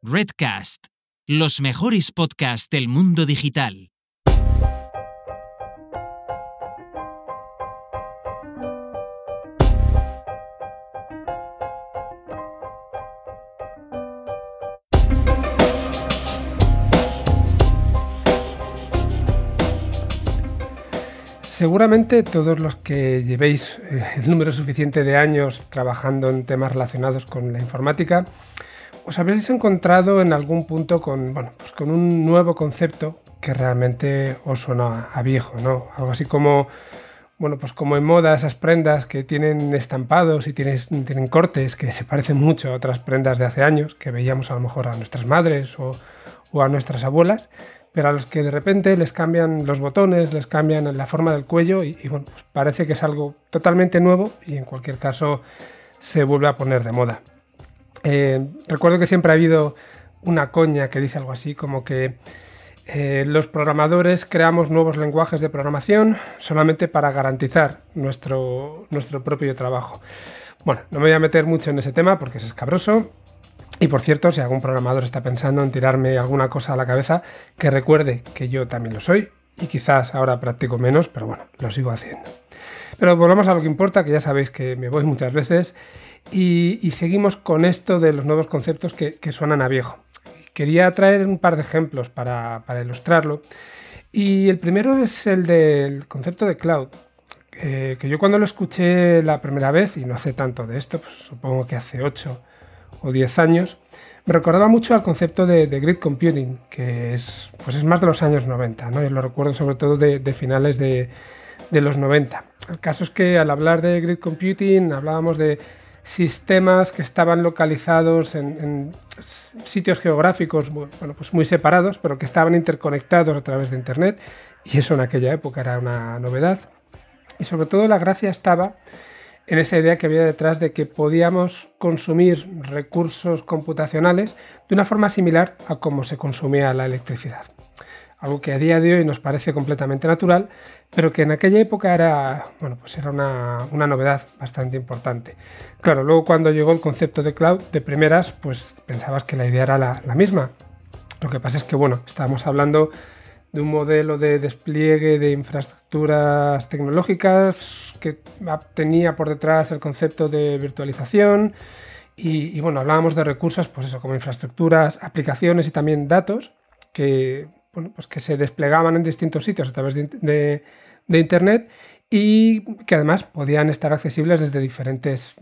Redcast, los mejores podcasts del mundo digital. Seguramente todos los que llevéis eh, el número suficiente de años trabajando en temas relacionados con la informática, os habréis encontrado en algún punto con, bueno, pues con un nuevo concepto que realmente os suena a viejo, ¿no? Algo así como, bueno, pues como en moda esas prendas que tienen estampados y tienen, cortes que se parecen mucho a otras prendas de hace años, que veíamos a lo mejor a nuestras madres o, o a nuestras abuelas, pero a los que de repente les cambian los botones, les cambian la forma del cuello y, bueno, pues parece que es algo totalmente nuevo y en cualquier caso se vuelve a poner de moda. Eh, recuerdo que siempre ha habido una coña que dice algo así como que eh, los programadores creamos nuevos lenguajes de programación solamente para garantizar nuestro, nuestro propio trabajo. Bueno, no me voy a meter mucho en ese tema porque es escabroso, y por cierto, si algún programador está pensando en tirarme alguna cosa a la cabeza, que recuerde que yo también lo soy y quizás ahora practico menos, pero bueno, lo sigo haciendo. Pero volvamos a lo que importa, que ya sabéis que me voy muchas veces y, seguimos con esto de los nuevos conceptos que, suenan a viejo. Quería traer un par de ejemplos para, ilustrarlo. Y el primero es el del concepto de cloud, eh, que yo cuando lo escuché la primera vez, y no hace tanto de esto, pues supongo que hace 8 o 10 años, me recordaba mucho al concepto de, grid computing, que es, pues es más de los años 90, ¿no? Yo lo recuerdo sobre todo de, finales de, los 90. El caso es que al hablar de grid computing hablábamos de sistemas que estaban localizados en, sitios geográficos bueno, pues muy separados, pero que estaban interconectados a través de Internet, y eso en aquella época era una novedad. Y sobre todo la gracia estaba en esa idea que había detrás de que podíamos consumir recursos computacionales de una forma similar a cómo se consumía la electricidad. Algo que a día de hoy nos parece completamente natural, pero que en aquella época era, bueno, pues era una, novedad bastante importante. Claro, luego cuando llegó el concepto de cloud, de primeras, pues pensabas que la idea era la, misma. Lo que pasa es que, bueno, estábamos hablando de un modelo de despliegue de infraestructuras tecnológicas que tenía por detrás el concepto de virtualización y, bueno, hablábamos de recursos, pues eso, como infraestructuras, aplicaciones y también datos que, pues que se desplegaban en distintos sitios a través de, de Internet y que además podían estar accesibles desde diferentes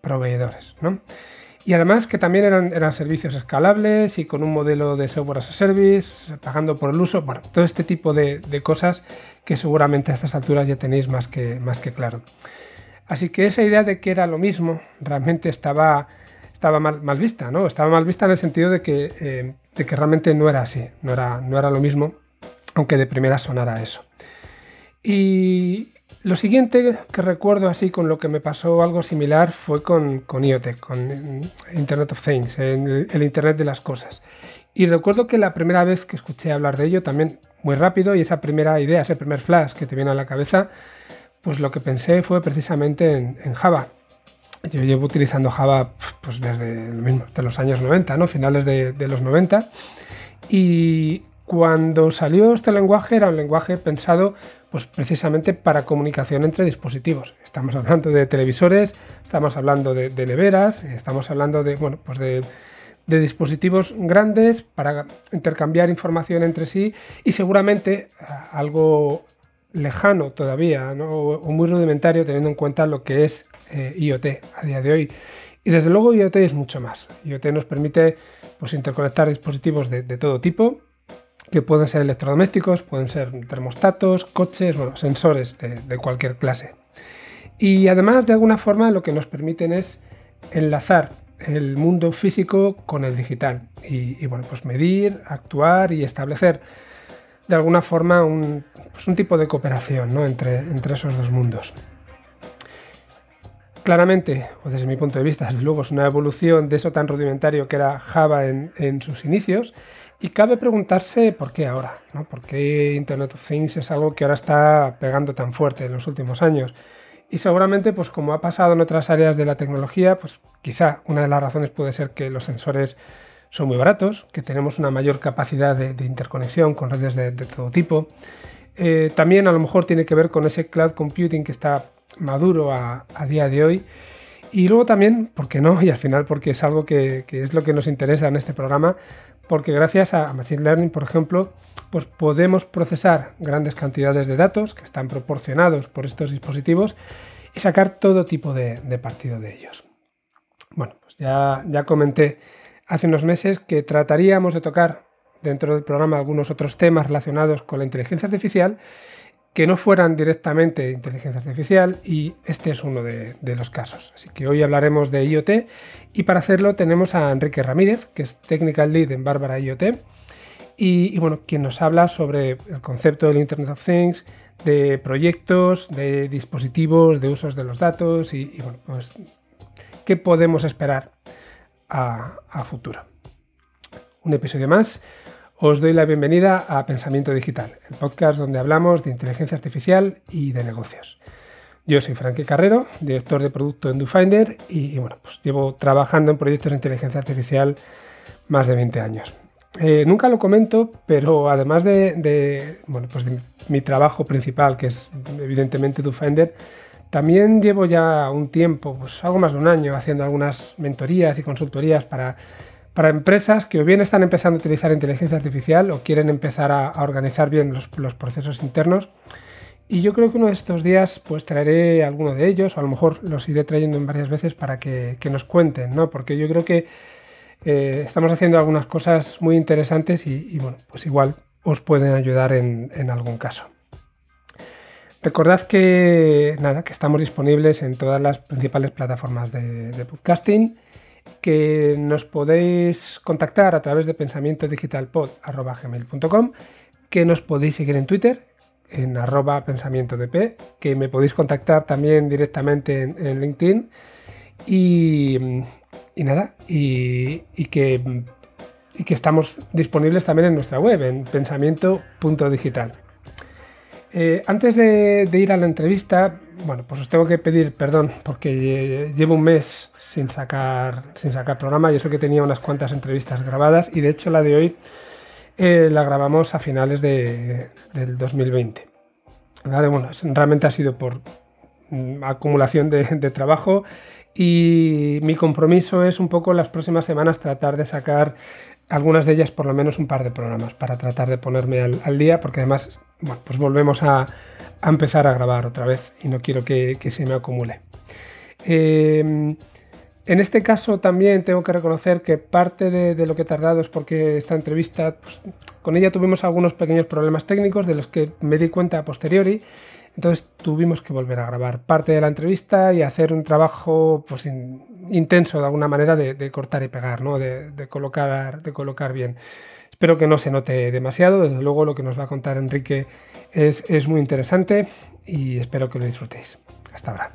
proveedores. ¿no? Y además que también eran, eran servicios escalables y con un modelo de software as a service, pagando por el uso, bueno, todo este tipo de, cosas que seguramente a estas alturas ya tenéis más que, más que claro. Así que esa idea de que era lo mismo realmente estaba, estaba mal, mal vista, ¿no? Estaba mal vista en el sentido de que, eh, de que realmente no era así, no era, no era lo mismo, aunque de primera sonara eso. Y, lo siguiente que recuerdo así con lo que me pasó algo similar fue con, con IoT, con Internet of Things, el, el Internet de las Cosas. Y recuerdo que la primera vez que escuché hablar de ello, también muy rápido, y esa primera idea, ese primer flash que te viene a la cabeza, pues lo que pensé fue precisamente en, Java. Yo llevo utilizando Java pues desde, mismo, de los años 90, ¿no? finales de, los 90. Y cuando salió este lenguaje era un lenguaje pensado pues precisamente para comunicación entre dispositivos. Estamos hablando de televisores, estamos hablando de, neveras, estamos hablando de, bueno, pues de, dispositivos grandes para intercambiar información entre sí y seguramente ah, algo lejano todavía o muy rudimentario teniendo en cuenta lo que es eh, IoT a día de hoy. Y desde luego IoT es mucho más. IoT nos permite pues, interconectar dispositivos de, todo tipo, que pueden ser electrodomésticos, pueden ser termostatos, coches, bueno, sensores de, cualquier clase. Y además, de alguna forma, lo que nos permiten es enlazar el mundo físico con el digital y, bueno, pues medir, actuar y establecer de alguna forma un, pues tipo de cooperación ¿no? entre esos dos mundos. Claramente, o desde mi punto de vista, desde luego es una evolución de eso tan rudimentario que era Java en, en sus inicios y cabe preguntarse por qué ahora, ¿no? ¿Por qué Internet of Things es algo que ahora está pegando tan fuerte en los últimos años? Y seguramente, pues como ha pasado en otras áreas de la tecnología, pues quizá una de las razones puede ser que los sensores son muy baratos, que tenemos una mayor capacidad de, interconexión con redes de, todo tipo. Eh, también a lo mejor tiene que ver con ese cloud computing que está maduro a, día de hoy. Y luego también, ¿por qué no? Y al final porque es algo que, es lo que nos interesa en este programa, porque gracias a Machine Learning, por ejemplo, pues podemos procesar grandes cantidades de datos que están proporcionados por estos dispositivos y sacar todo tipo de, partido de ellos. Bueno, pues ya, ya comenté hace unos meses que trataríamos de tocar dentro del programa algunos otros temas relacionados con la inteligencia artificial que no fueran directamente inteligencia artificial y este es uno de, los casos. Así que hoy hablaremos de IoT y para hacerlo tenemos a Enrique Ramírez, que es Technical Lead en Bárbara IoT y, bueno, quien nos habla sobre el concepto del Internet of Things, de proyectos, de dispositivos, de usos de los datos y, bueno, pues qué podemos esperar a, a futuro. Un episodio más os doy la bienvenida a Pensamiento Digital, el podcast donde hablamos de inteligencia artificial y de negocios. Yo soy Frankie Carrero, director de producto en DoFinder y, bueno, pues llevo trabajando en proyectos de inteligencia artificial más de 20 años. Eh, nunca lo comento, pero además de, bueno, pues de mi trabajo principal, que es evidentemente DoFinder, también llevo ya un tiempo, pues algo más de un año, haciendo algunas mentorías y consultorías para para empresas que o bien están empezando a utilizar inteligencia artificial o quieren empezar a, organizar bien los, procesos internos. Y yo creo que uno de estos días pues traeré alguno de ellos, o a lo mejor los iré trayendo en varias veces para que, nos cuenten, ¿no? Porque yo creo que eh, estamos haciendo algunas cosas muy interesantes y, bueno, pues igual os pueden ayudar en, algún caso. Recordad que nada, que estamos disponibles en todas las principales plataformas de, de podcasting que nos podéis contactar a través de pensamientodigitalpod.com, que nos podéis seguir en Twitter, en arroba pensamientodp, que me podéis contactar también directamente en, LinkedIn y, nada, y, que, estamos disponibles también en nuestra web, en pensamiento.digital. Eh, antes de, ir a la entrevista, bueno, pues os tengo que pedir perdón porque llevo un mes sin sacar, sin sacar programa. Yo sé que tenía unas cuantas entrevistas grabadas y de hecho la de hoy eh, la grabamos a finales de, del 2020. Bueno, realmente ha sido por mm, acumulación de, trabajo y mi compromiso es un poco las próximas semanas tratar de sacar algunas de ellas por lo menos un par de programas para tratar de ponerme al día porque además bueno, pues volvemos a, empezar a grabar otra vez y no quiero que, se me acumule. Em, en este caso también tengo que reconocer que parte de, lo que he tardado es porque esta entrevista, pues, con ella tuvimos algunos pequeños problemas técnicos de los que me di cuenta a posteriori. Entonces tuvimos que volver a grabar parte de la entrevista y hacer un trabajo pues, intenso de alguna manera de, cortar y pegar, ¿no? de, colocar, de colocar bien. Espero que no se note demasiado, desde luego lo que nos va a contar Enrique es, es muy interesante y espero que lo disfrutéis. Hasta ahora.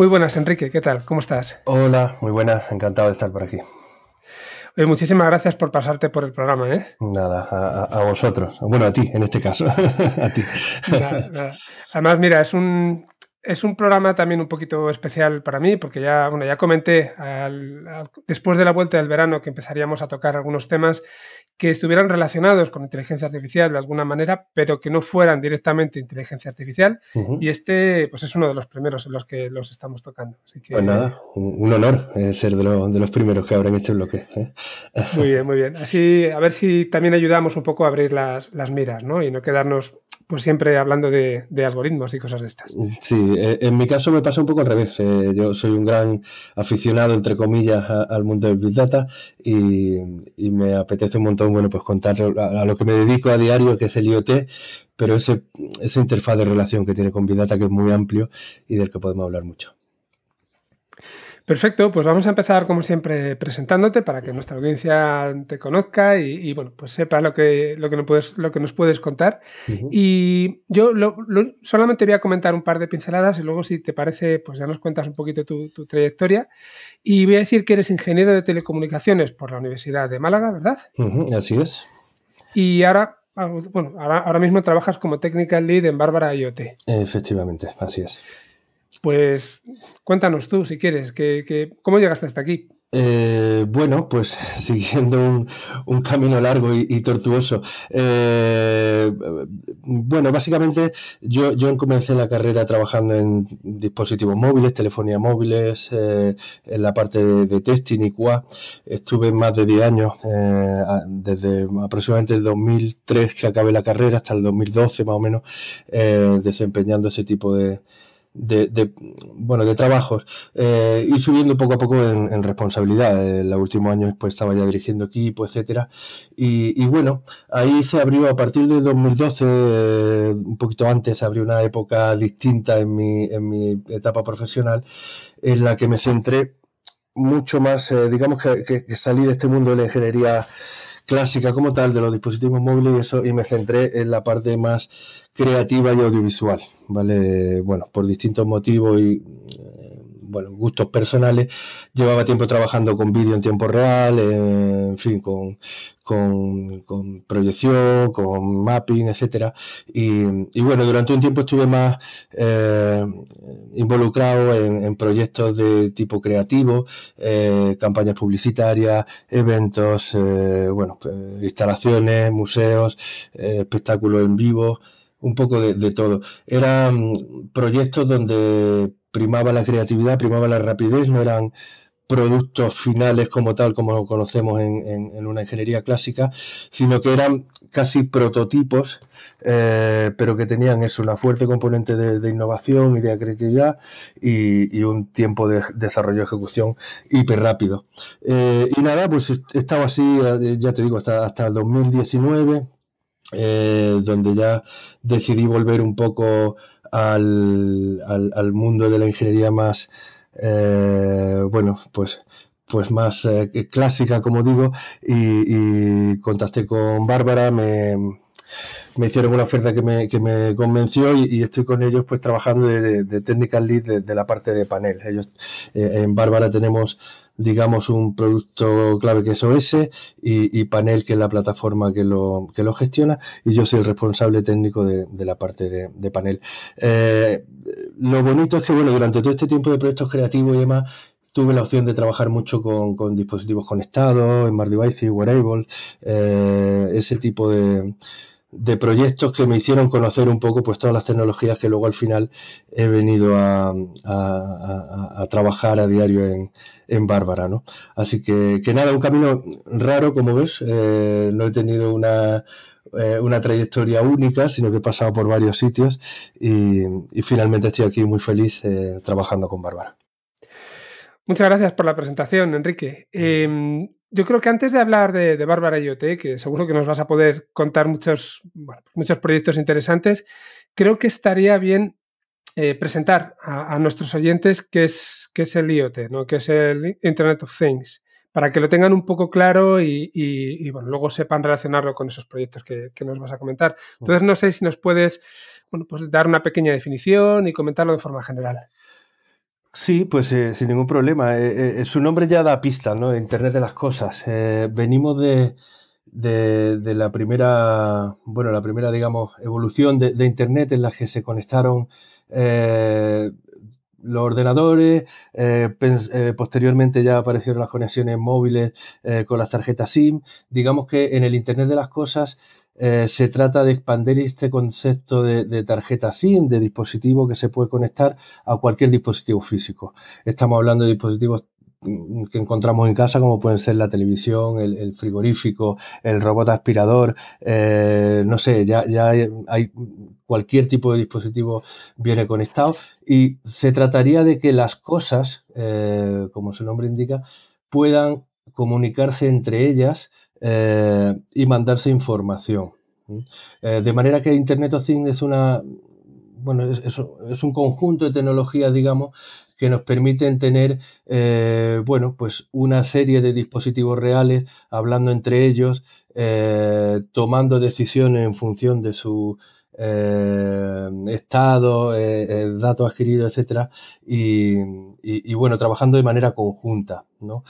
Muy buenas, Enrique, ¿qué tal? ¿Cómo estás? Hola, muy buenas, encantado de estar por aquí. muchísimas gracias por pasarte por el programa. ¿eh? Nada, a, vosotros. Bueno, a ti, en este caso. a ti. Además, mira, es un, es un programa también un poquito especial para mí, porque ya, bueno, ya comenté después de la vuelta del verano que empezaríamos a tocar algunos temas que estuvieran relacionados con inteligencia artificial de alguna manera, pero que no fueran directamente inteligencia artificial. Y este, pues es uno de los primeros en los que los estamos tocando. pues nada, un, honor eh, ser de, los primeros que abren este bloque. ¿eh? Muy bien, muy bien. Así, a ver si también ayudamos un poco a abrir las, las miras, ¿no? Y no quedarnos pues siempre hablando de, algoritmos y cosas de estas. Sí, eh, en mi caso me pasa un poco al revés. Eh, yo soy un gran aficionado, entre comillas, al mundo del Big Data y, me apetece un montón, bueno, pues contar a, lo que me dedico a diario, que es el IoT, pero ese, esa interfaz de relación que tiene con Big Data que es muy amplio y del que podemos hablar mucho. Perfecto, pues vamos a empezar como siempre presentándote para que nuestra audiencia te conozca y, bueno, pues sepa lo que, lo que, nos, puedes, lo que nos puedes contar. Y yo solamente voy a comentar un par de pinceladas y luego si te parece, pues ya nos cuentas un poquito tu, trayectoria. Y voy a decir que eres ingeniero de telecomunicaciones por la Universidad de Málaga, ¿verdad? así es. Y ahora, ah, bueno, ahora, ahora mismo trabajas como Technical Lead en Bárbara IoT. Efectivamente, así es. Pues cuéntanos tú, si quieres, que, ¿cómo llegaste hasta aquí? Eh, bueno, pues siguiendo un, camino largo y, tortuoso. Eh, bueno, básicamente yo, yo comencé la carrera trabajando en dispositivos móviles, telefonía móviles, eh, en la parte de, testing y QA. Estuve más de 10 años, desde aproximadamente el 2003 que acabé la carrera hasta el 2012 más o menos, desempeñando ese tipo de, de, bueno, de trabajos eh, y subiendo poco a poco en, responsabilidad. En los últimos años pues estaba ya dirigiendo equipo, etcétera. Y, bueno, ahí se abrió a partir de 2012, eh, un poquito antes, se abrió una época distinta en mi, en mi etapa profesional en la que me centré mucho más, eh, digamos que, que, salí de este mundo de la ingeniería clásica como tal de los dispositivos móviles y eso y me centré en la parte más creativa y audiovisual, ¿vale? Bueno, por distintos motivos y bueno, gustos personales, llevaba tiempo trabajando con vídeo en tiempo real, eh, en fin, con, con, proyección, con mapping, etcétera. Y, bueno, durante un tiempo estuve más eh, involucrado en, proyectos de tipo creativo, campañas publicitarias, eventos, bueno, instalaciones, museos, espectáculos en vivo un poco de, todo. Eran proyectos donde primaba la creatividad, primaba la rapidez, no eran productos finales como tal, como conocemos en, una ingeniería clásica, sino que eran casi prototipos, eh, pero que tenían eso, una fuerte componente de, innovación y de creatividad y, un tiempo de desarrollo ejecución hiper rápido. Eh, y nada, pues estaba así, eh, ya te digo, hasta, hasta 2019 eh, donde ya decidí volver un poco al, al, mundo de la ingeniería más, eh, bueno, pues, pues más eh, clásica, como digo, y, contacté con Bárbara, me, me hicieron una oferta que me, que me convenció y, estoy con ellos pues trabajando de, de, technical lead de, la parte de panel. Ellos en Bárbara tenemos digamos, un producto clave que es OS y, Panel, que es la plataforma que lo, que lo gestiona, y yo soy el responsable técnico de, la parte de, Panel. Eh, lo bonito es que, bueno, durante todo este tiempo de proyectos creativos y demás, tuve la opción de trabajar mucho con, dispositivos conectados, Smart Devices, Wearables, eh, ese tipo de, de proyectos que me hicieron conocer un poco pues todas las tecnologías que luego al final he venido a, trabajar a diario en, en Bárbara, ¿no? Así que, que, nada, un camino raro, como ves, eh, no he tenido una, eh, una trayectoria única, sino que he pasado por varios sitios y, finalmente estoy aquí muy feliz eh, trabajando con Bárbara. Muchas gracias por la presentación, Enrique. Yo creo que antes de hablar de, de Bárbara IoT, que seguro que nos vas a poder contar muchos, muchos proyectos interesantes, creo que estaría bien eh, presentar a, nuestros oyentes qué es, qué es el IoT, ¿no? qué es el Internet of Things, para que lo tengan un poco claro y, bueno, luego sepan relacionarlo con esos proyectos que, que, nos vas a comentar. Entonces, no sé si nos puedes bueno, pues dar una pequeña definición y comentarlo de forma general. Sí, pues eh, sin ningún problema. Eh, eh, su nombre ya da pista, ¿no? Internet de las cosas. venimos de, de, la primera, bueno, la primera, digamos, evolución de, Internet en la que se conectaron los ordenadores, posteriormente ya aparecieron las conexiones móviles con las tarjetas SIM. Digamos que en el Internet de las cosas eh, se trata de expandir este concepto de, tarjeta SIM, de dispositivo que se puede conectar a cualquier dispositivo físico. Estamos hablando de dispositivos mm, que encontramos en casa, como pueden ser la televisión, el, frigorífico, el robot aspirador, eh, no sé, ya, ya hay, cualquier tipo de dispositivo viene conectado y se trataría de que las cosas, eh, como su nombre indica, puedan comunicarse entre ellas y mandarse información. Eh, de manera que Internet of Things es una, bueno, es, un conjunto de tecnologías, digamos, que nos permiten tener, eh, bueno, pues una serie de dispositivos reales hablando entre ellos, eh, tomando decisiones en función de su eh, estado, datos adquiridos, etcétera, y, bueno, trabajando de manera conjunta, ¿no?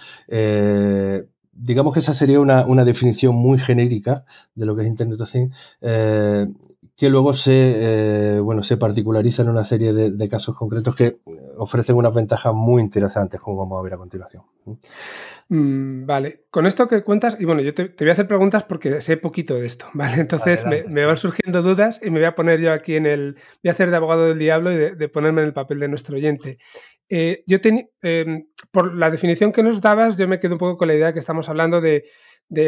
Digamos que esa sería una, definición muy genérica de lo que es Internet of Things que luego se, eh, bueno, se particulariza en una serie de, casos concretos que ofrecen unas ventajas muy interesantes, como vamos a ver a continuación. Mm, vale, con esto que cuentas, y bueno, yo te, voy a hacer preguntas porque sé poquito de esto, ¿vale? Entonces me, van surgiendo dudas y me voy a poner yo aquí en el, voy a hacer de abogado del diablo y de, ponerme en el papel de nuestro oyente. Eh, yo tenía, em, por la definición que nos dabas, yo me quedo un poco con la idea que estamos hablando de,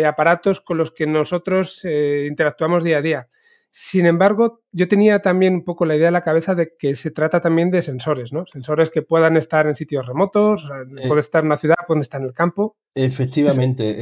aparatos con los que nosotros eh, interactuamos día a día. Sin embargo, yo tenía también un poco la idea en la cabeza de que se trata también de sensores, ¿no? Sensores que puedan estar en sitios remotos, eh, puede estar en una ciudad, pueden estar en el campo. Efectivamente.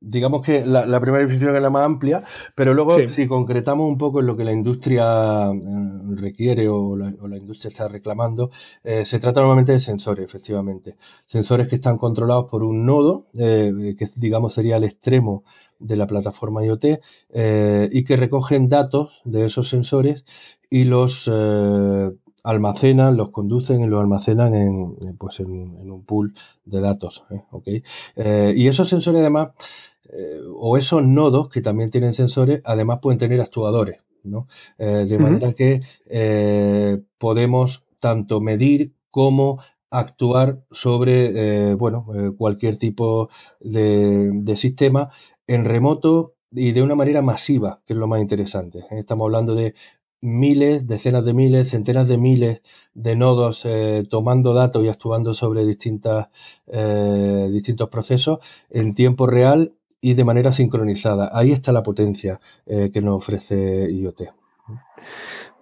Eh, digamos que la, primera definición es la más amplia, pero luego si concretamos un poco en lo que la industria eh, requiere o la, industria está reclamando, se trata normalmente de sensores, efectivamente. Sensores que están controlados por un nodo, que digamos sería el extremo de la plataforma IoT eh, y que recogen datos de esos sensores y los eh, almacenan, los conducen y los almacenan en, pues en, un pool de datos. ¿eh? y esos sensores además, o esos nodos que también tienen sensores, además pueden tener actuadores. de manera que podemos tanto medir como actuar sobre bueno, cualquier tipo de, de, sistema en remoto y de una manera masiva, que es lo más interesante. ¿eh? Estamos hablando de miles, decenas de miles, centenas de miles de nodos eh, tomando datos y actuando sobre distintas, eh, distintos procesos en tiempo real y de manera sincronizada. Ahí está la potencia que nos ofrece IoT.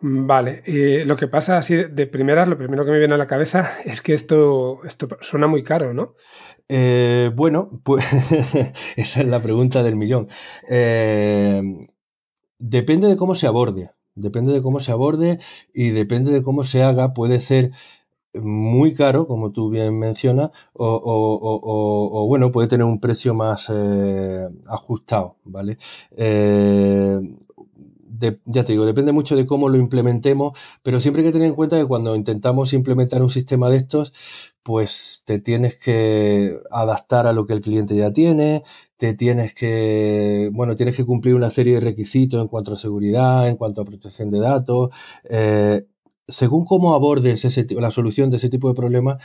Vale, lo que pasa así de primeras, lo primero que me viene a la cabeza es que esto, esto suena muy caro, ¿no? Eh, bueno, pues esa es la pregunta del millón. Eh, depende de cómo se aborde, depende de cómo se aborde y depende de cómo se haga. Puede ser muy caro, como tú bien mencionas, o, bueno, puede tener un precio más eh, ajustado, ¿vale? ya te digo, depende mucho de cómo lo implementemos, pero siempre hay que tener en cuenta que cuando intentamos implementar un sistema de estos, pues te tienes que adaptar a lo que el cliente ya tiene, te tienes que, bueno, tienes que cumplir una serie de requisitos en cuanto a seguridad, en cuanto a protección de datos. Eh, según cómo abordes ese, la solución de ese tipo de problemas,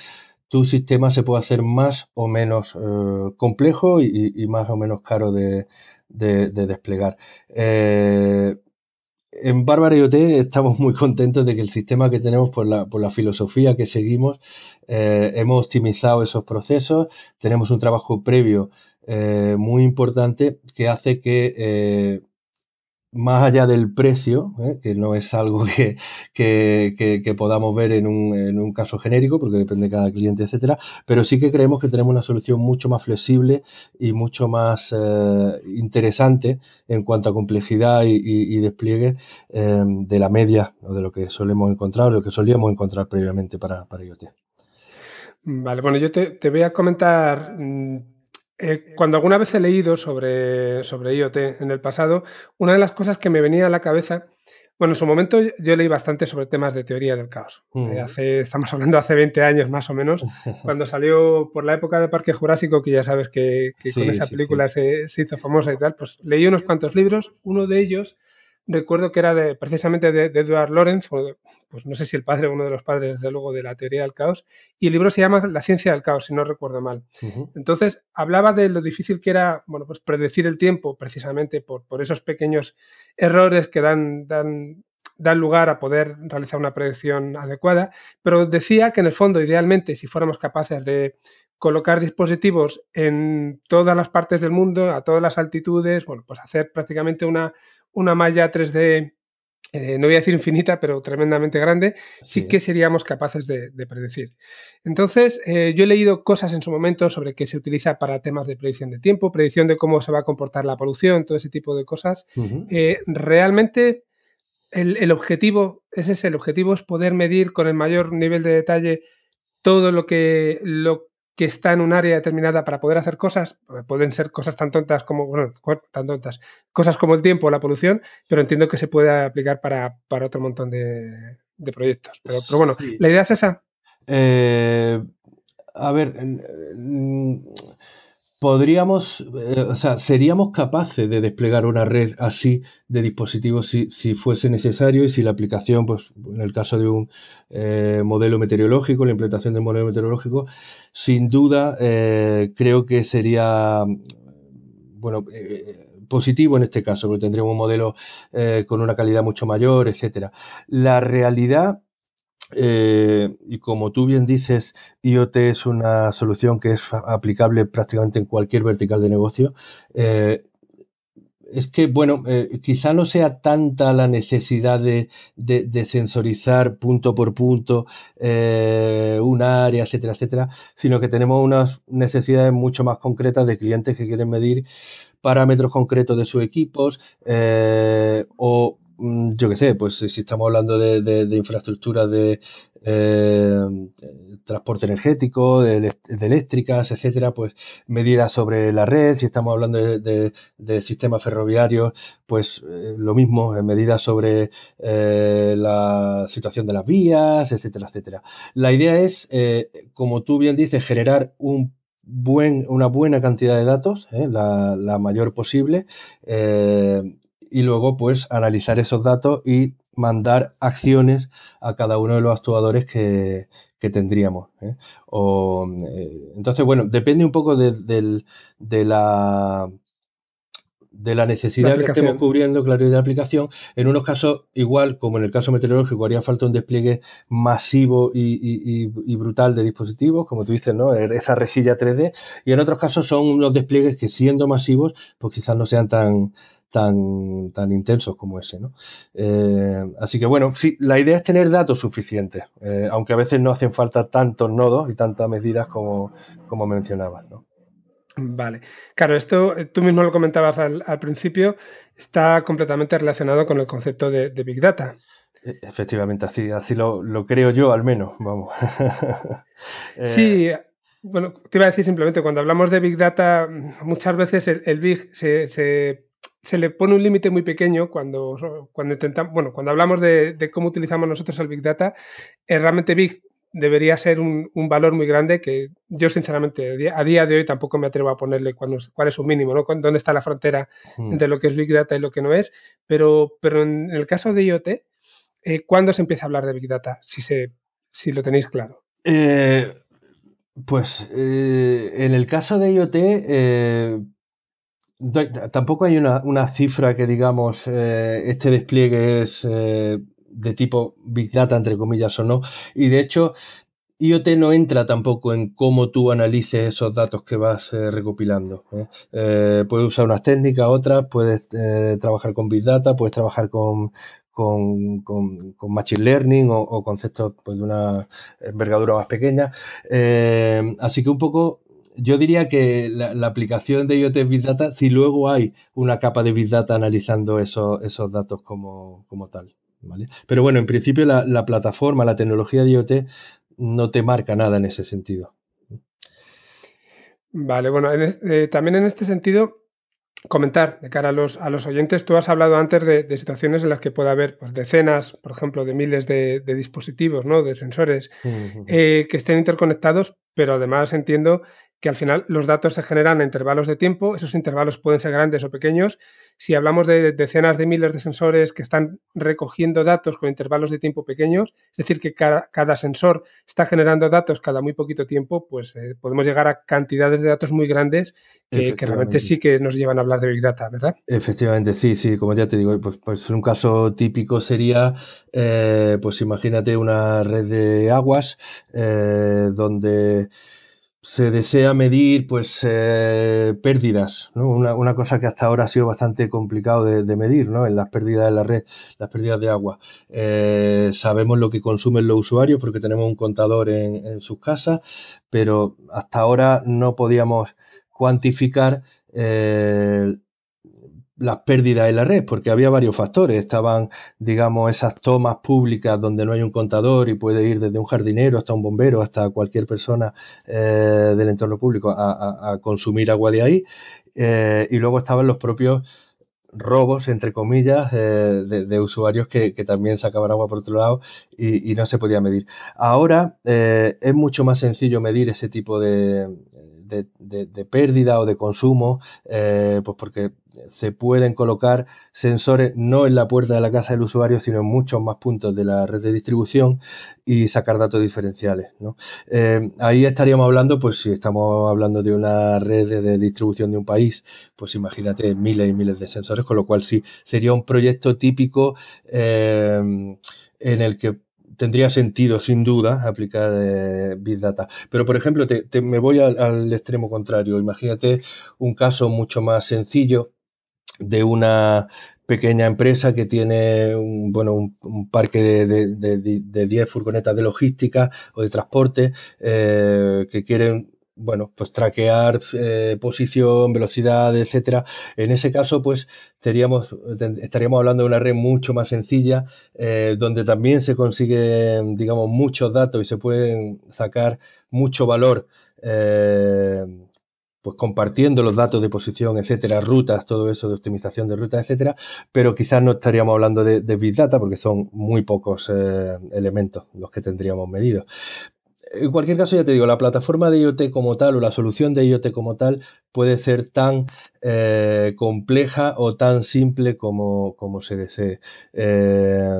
tu sistema se puede hacer más o menos eh, complejo y, más o menos caro de, desplegar. Eh, en Bárbara IoT estamos muy contentos de que el sistema que tenemos, por la, por la filosofía que seguimos, eh, hemos optimizado esos procesos, tenemos un trabajo previo muy importante que hace que más allá del precio, ¿eh? que no es algo que, podamos ver en un, caso genérico, porque depende de cada cliente, etcétera, pero sí que creemos que tenemos una solución mucho más flexible y mucho más eh, interesante en cuanto a complejidad y, despliegue eh, de la media o de lo que solemos encontrar o lo que solíamos encontrar previamente para, para IoT. Vale, bueno, yo te, te voy a comentar mm, eh, cuando alguna vez he leído sobre, sobre IoT en el pasado, una de las cosas que me venía a la cabeza, bueno, en su momento yo leí bastante sobre temas de teoría del caos. Eh, hace, estamos hablando hace 20 años más o menos, cuando salió por la época de Parque Jurásico, que ya sabes que, con esa película se, se, hizo famosa y tal, pues leí unos cuantos libros, uno de ellos recuerdo que era de, precisamente de, Edward Lorenz, pues no sé si el padre o uno de los padres, desde luego, de la teoría del caos, y el libro se llama La ciencia del caos, si no recuerdo mal. Entonces, hablaba de lo difícil que era, bueno, pues predecir el tiempo, precisamente por, por esos pequeños errores que dan, dan, dan lugar a poder realizar una predicción adecuada, pero decía que en el fondo, idealmente, si fuéramos capaces de colocar dispositivos en todas las partes del mundo, a todas las altitudes, bueno, pues hacer prácticamente una, una malla 3D, eh, no voy a decir infinita, pero tremendamente grande, sí, que seríamos capaces de, predecir. Entonces, eh, yo he leído cosas en su momento sobre qué se utiliza para temas de predicción de tiempo, predicción de cómo se va a comportar la polución, todo ese tipo de cosas. Eh, realmente el, objetivo, ese es el objetivo, es poder medir con el mayor nivel de detalle todo lo que, lo que está en un área determinada para poder hacer cosas, pueden ser cosas tan tontas como, bueno, tan tontas, cosas como el tiempo o la polución, pero entiendo que se puede aplicar para, otro montón de, proyectos. Pero, bueno, ¿la idea es esa? Eh, a ver, podríamos, eh, o sea, seríamos capaces de desplegar una red así de dispositivos si, si, fuese necesario y si la aplicación, pues en el caso de un eh, modelo meteorológico, la implementación del modelo meteorológico, sin duda eh, creo que sería, bueno, positivo en este caso, porque tendríamos un modelo con una calidad mucho mayor, etcétera. La realidad eh, y como tú bien dices, IoT es una solución que es aplicable prácticamente en cualquier vertical de negocio. Eh, es que, bueno, eh, quizá no sea tanta la necesidad de, sensorizar punto por punto un área, etcétera, etcétera, sino que tenemos unas necesidades mucho más concretas de clientes que quieren medir parámetros concretos de sus equipos o yo qué sé, pues si estamos hablando de, de, infraestructuras de eh, transporte energético, de, eléctricas, etcétera, pues medidas sobre la red. Si estamos hablando de, sistemas ferroviarios, pues eh, lo mismo, eh, medidas sobre la situación de las vías, etcétera, etcétera. La idea es, como tú bien dices, generar un buen, una buena cantidad de datos, la, la, mayor posible, y luego pues analizar esos datos y mandar acciones a cada uno de los actuadores que, tendríamos. ¿eh? O, eh, entonces, bueno, depende un poco de, la de la necesidad que estemos cubriendo, claro, de la aplicación. En unos casos, igual como en el caso meteorológico, haría falta un despliegue masivo y, y, brutal de dispositivos, como tú dices, ¿no? Esa rejilla 3D. Y en otros casos son unos despliegues que siendo masivos, pues quizás no sean tan, tan, tan intensos como ese. ¿no? Eh, así que bueno, sí, la idea es tener datos suficientes, eh, aunque a veces no hacen falta tantos nodos y tantas medidas como, como mencionabas. ¿no? Vale, claro, esto eh, tú mismo lo comentabas al, principio, está completamente relacionado con el concepto de, Big Data. E, efectivamente, así, así lo, creo yo al menos, vamos. sí, bueno, te iba a decir simplemente, cuando hablamos de Big Data, muchas veces el, Big se, se le pone un límite muy pequeño cuando, cuando intentamos, bueno, cuando hablamos de, cómo utilizamos nosotros el Big Data, eh, realmente Big debería ser un, valor muy grande que yo sinceramente a día de hoy tampoco me atrevo a ponerle cuál, es su mínimo, ¿no? dónde está la frontera hmm. entre lo que es Big Data y lo que no es, pero, pero en el caso de IoT, eh, ¿cuándo se empieza a hablar de Big Data? Si, se, si lo tenéis claro. Eh, pues en el caso de IoT Tampoco hay una, cifra que digamos eh, este despliegue es eh, de tipo Big Data, entre comillas o no. Y de hecho, IoT no entra tampoco en cómo tú analices esos datos que vas eh, recopilando. puedes usar unas técnicas, otras, puedes trabajar con Big Data, puedes trabajar con, con, Machine Learning o, conceptos pues, de una envergadura más pequeña. así que un poco yo diría que la, aplicación de IoT Big Data, si luego hay una capa de Big Data analizando esos, esos datos como, tal. ¿vale? Pero bueno, en principio la, plataforma, la tecnología de IoT no te marca nada en ese sentido. Vale, bueno, eh, también en este sentido, comentar de cara a los, a los oyentes, tú has hablado antes de, situaciones en las que puede haber pues, decenas, por ejemplo, de miles de, dispositivos, ¿no? de sensores eh, que estén interconectados, pero además entiendo que al final los datos se generan a intervalos de tiempo, esos intervalos pueden ser grandes o pequeños. Si hablamos de decenas de miles de sensores que están recogiendo datos con intervalos de tiempo pequeños, es decir, que cada, sensor está generando datos cada muy poquito tiempo, pues eh, podemos llegar a cantidades de datos muy grandes que, realmente sí que nos llevan a hablar de Big Data, ¿verdad? Efectivamente, sí, sí, como ya te digo, pues, pues un caso típico sería, eh, pues imagínate una red de aguas eh, donde se desea medir pues eh, pérdidas, ¿no? una, cosa que hasta ahora ha sido bastante complicado de, medir, ¿no? En las pérdidas de la red, las pérdidas de agua. Eh, sabemos lo que consumen los usuarios porque tenemos un contador en, sus casas, pero hasta ahora no podíamos cuantificar eh, las pérdidas en la red, porque había varios factores. Estaban, digamos, esas tomas públicas donde no hay un contador y puede ir desde un jardinero hasta un bombero, hasta cualquier persona eh, del entorno público a, consumir agua de ahí. Eh, y luego estaban los propios robos, entre comillas, eh, de, usuarios que, también sacaban agua por otro lado y, no se podía medir. Ahora es mucho más sencillo medir ese tipo de, de, pérdida o de consumo, eh, pues porque se pueden colocar sensores no en la puerta de la casa del usuario, sino en muchos más puntos de la red de distribución y sacar datos diferenciales. Eh, ahí estaríamos hablando, pues si estamos hablando de una red de distribución de un país, pues imagínate miles y miles de sensores, con lo cual sí sería un proyecto típico eh, en el que tendría sentido, sin duda, aplicar eh, Big Data. Pero, por ejemplo, me voy al, extremo contrario. Imagínate un caso mucho más sencillo de una pequeña empresa que tiene un, bueno, un, parque de, 10 furgonetas de logística o de transporte eh, que quieren bueno, pues traquear eh, posición, velocidad, etcétera. En ese caso, pues estaríamos, hablando de una red mucho más sencilla, eh, donde también se consiguen, digamos, muchos datos y se pueden sacar mucho valor, eh, pues compartiendo los datos de posición, etcétera, rutas, todo eso de optimización de rutas, etcétera, pero quizás no estaríamos hablando de, de Big Data porque son muy pocos elementos los que tendríamos medidos en cualquier caso, ya te digo, la plataforma de IoT como tal o la solución de IoT como tal puede ser tan eh, compleja o tan simple como, se desee. Eh,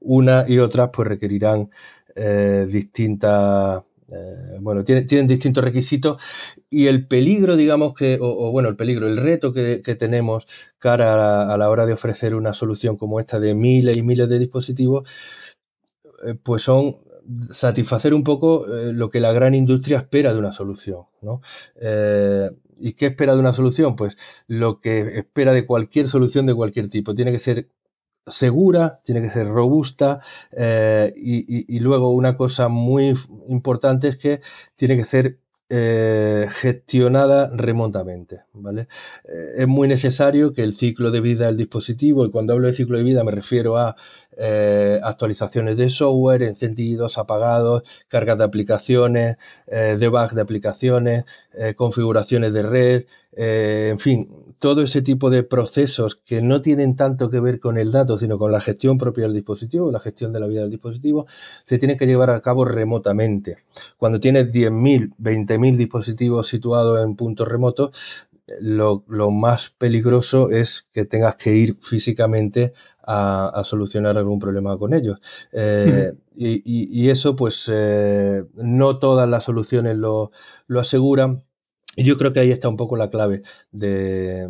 una y otras pues requerirán eh, distintas bueno, tienen, distintos requisitos y el peligro, digamos que, o, bueno, el peligro, el reto que, tenemos cara a, la hora de ofrecer una solución como esta de miles y miles de dispositivos, pues son satisfacer un poco eh, lo que la gran industria espera de una solución. ¿no? Eh, ¿Y qué espera de una solución? Pues lo que espera de cualquier solución de cualquier tipo. Tiene que ser segura, tiene que ser robusta eh, y, luego una cosa muy importante es que tiene que ser gestionada remotamente. ¿vale? es muy necesario que el ciclo de vida del dispositivo, y cuando hablo de ciclo de vida me refiero a eh, actualizaciones de software, encendidos, apagados, cargas de aplicaciones, eh, debug de aplicaciones, eh, configuraciones de red, en fin, todo ese tipo de procesos que no tienen tanto que ver con el dato, sino con la gestión propia del dispositivo, la gestión de la vida del dispositivo, se tienen que llevar a cabo remotamente. Cuando tienes 10.000, 20.000 dispositivos situados en puntos remotos, lo, más peligroso es que tengas que ir físicamente a, solucionar algún problema con ellos. Eh, y, eso, pues, eh, no todas las soluciones lo, aseguran. Y yo creo que ahí está un poco la clave de,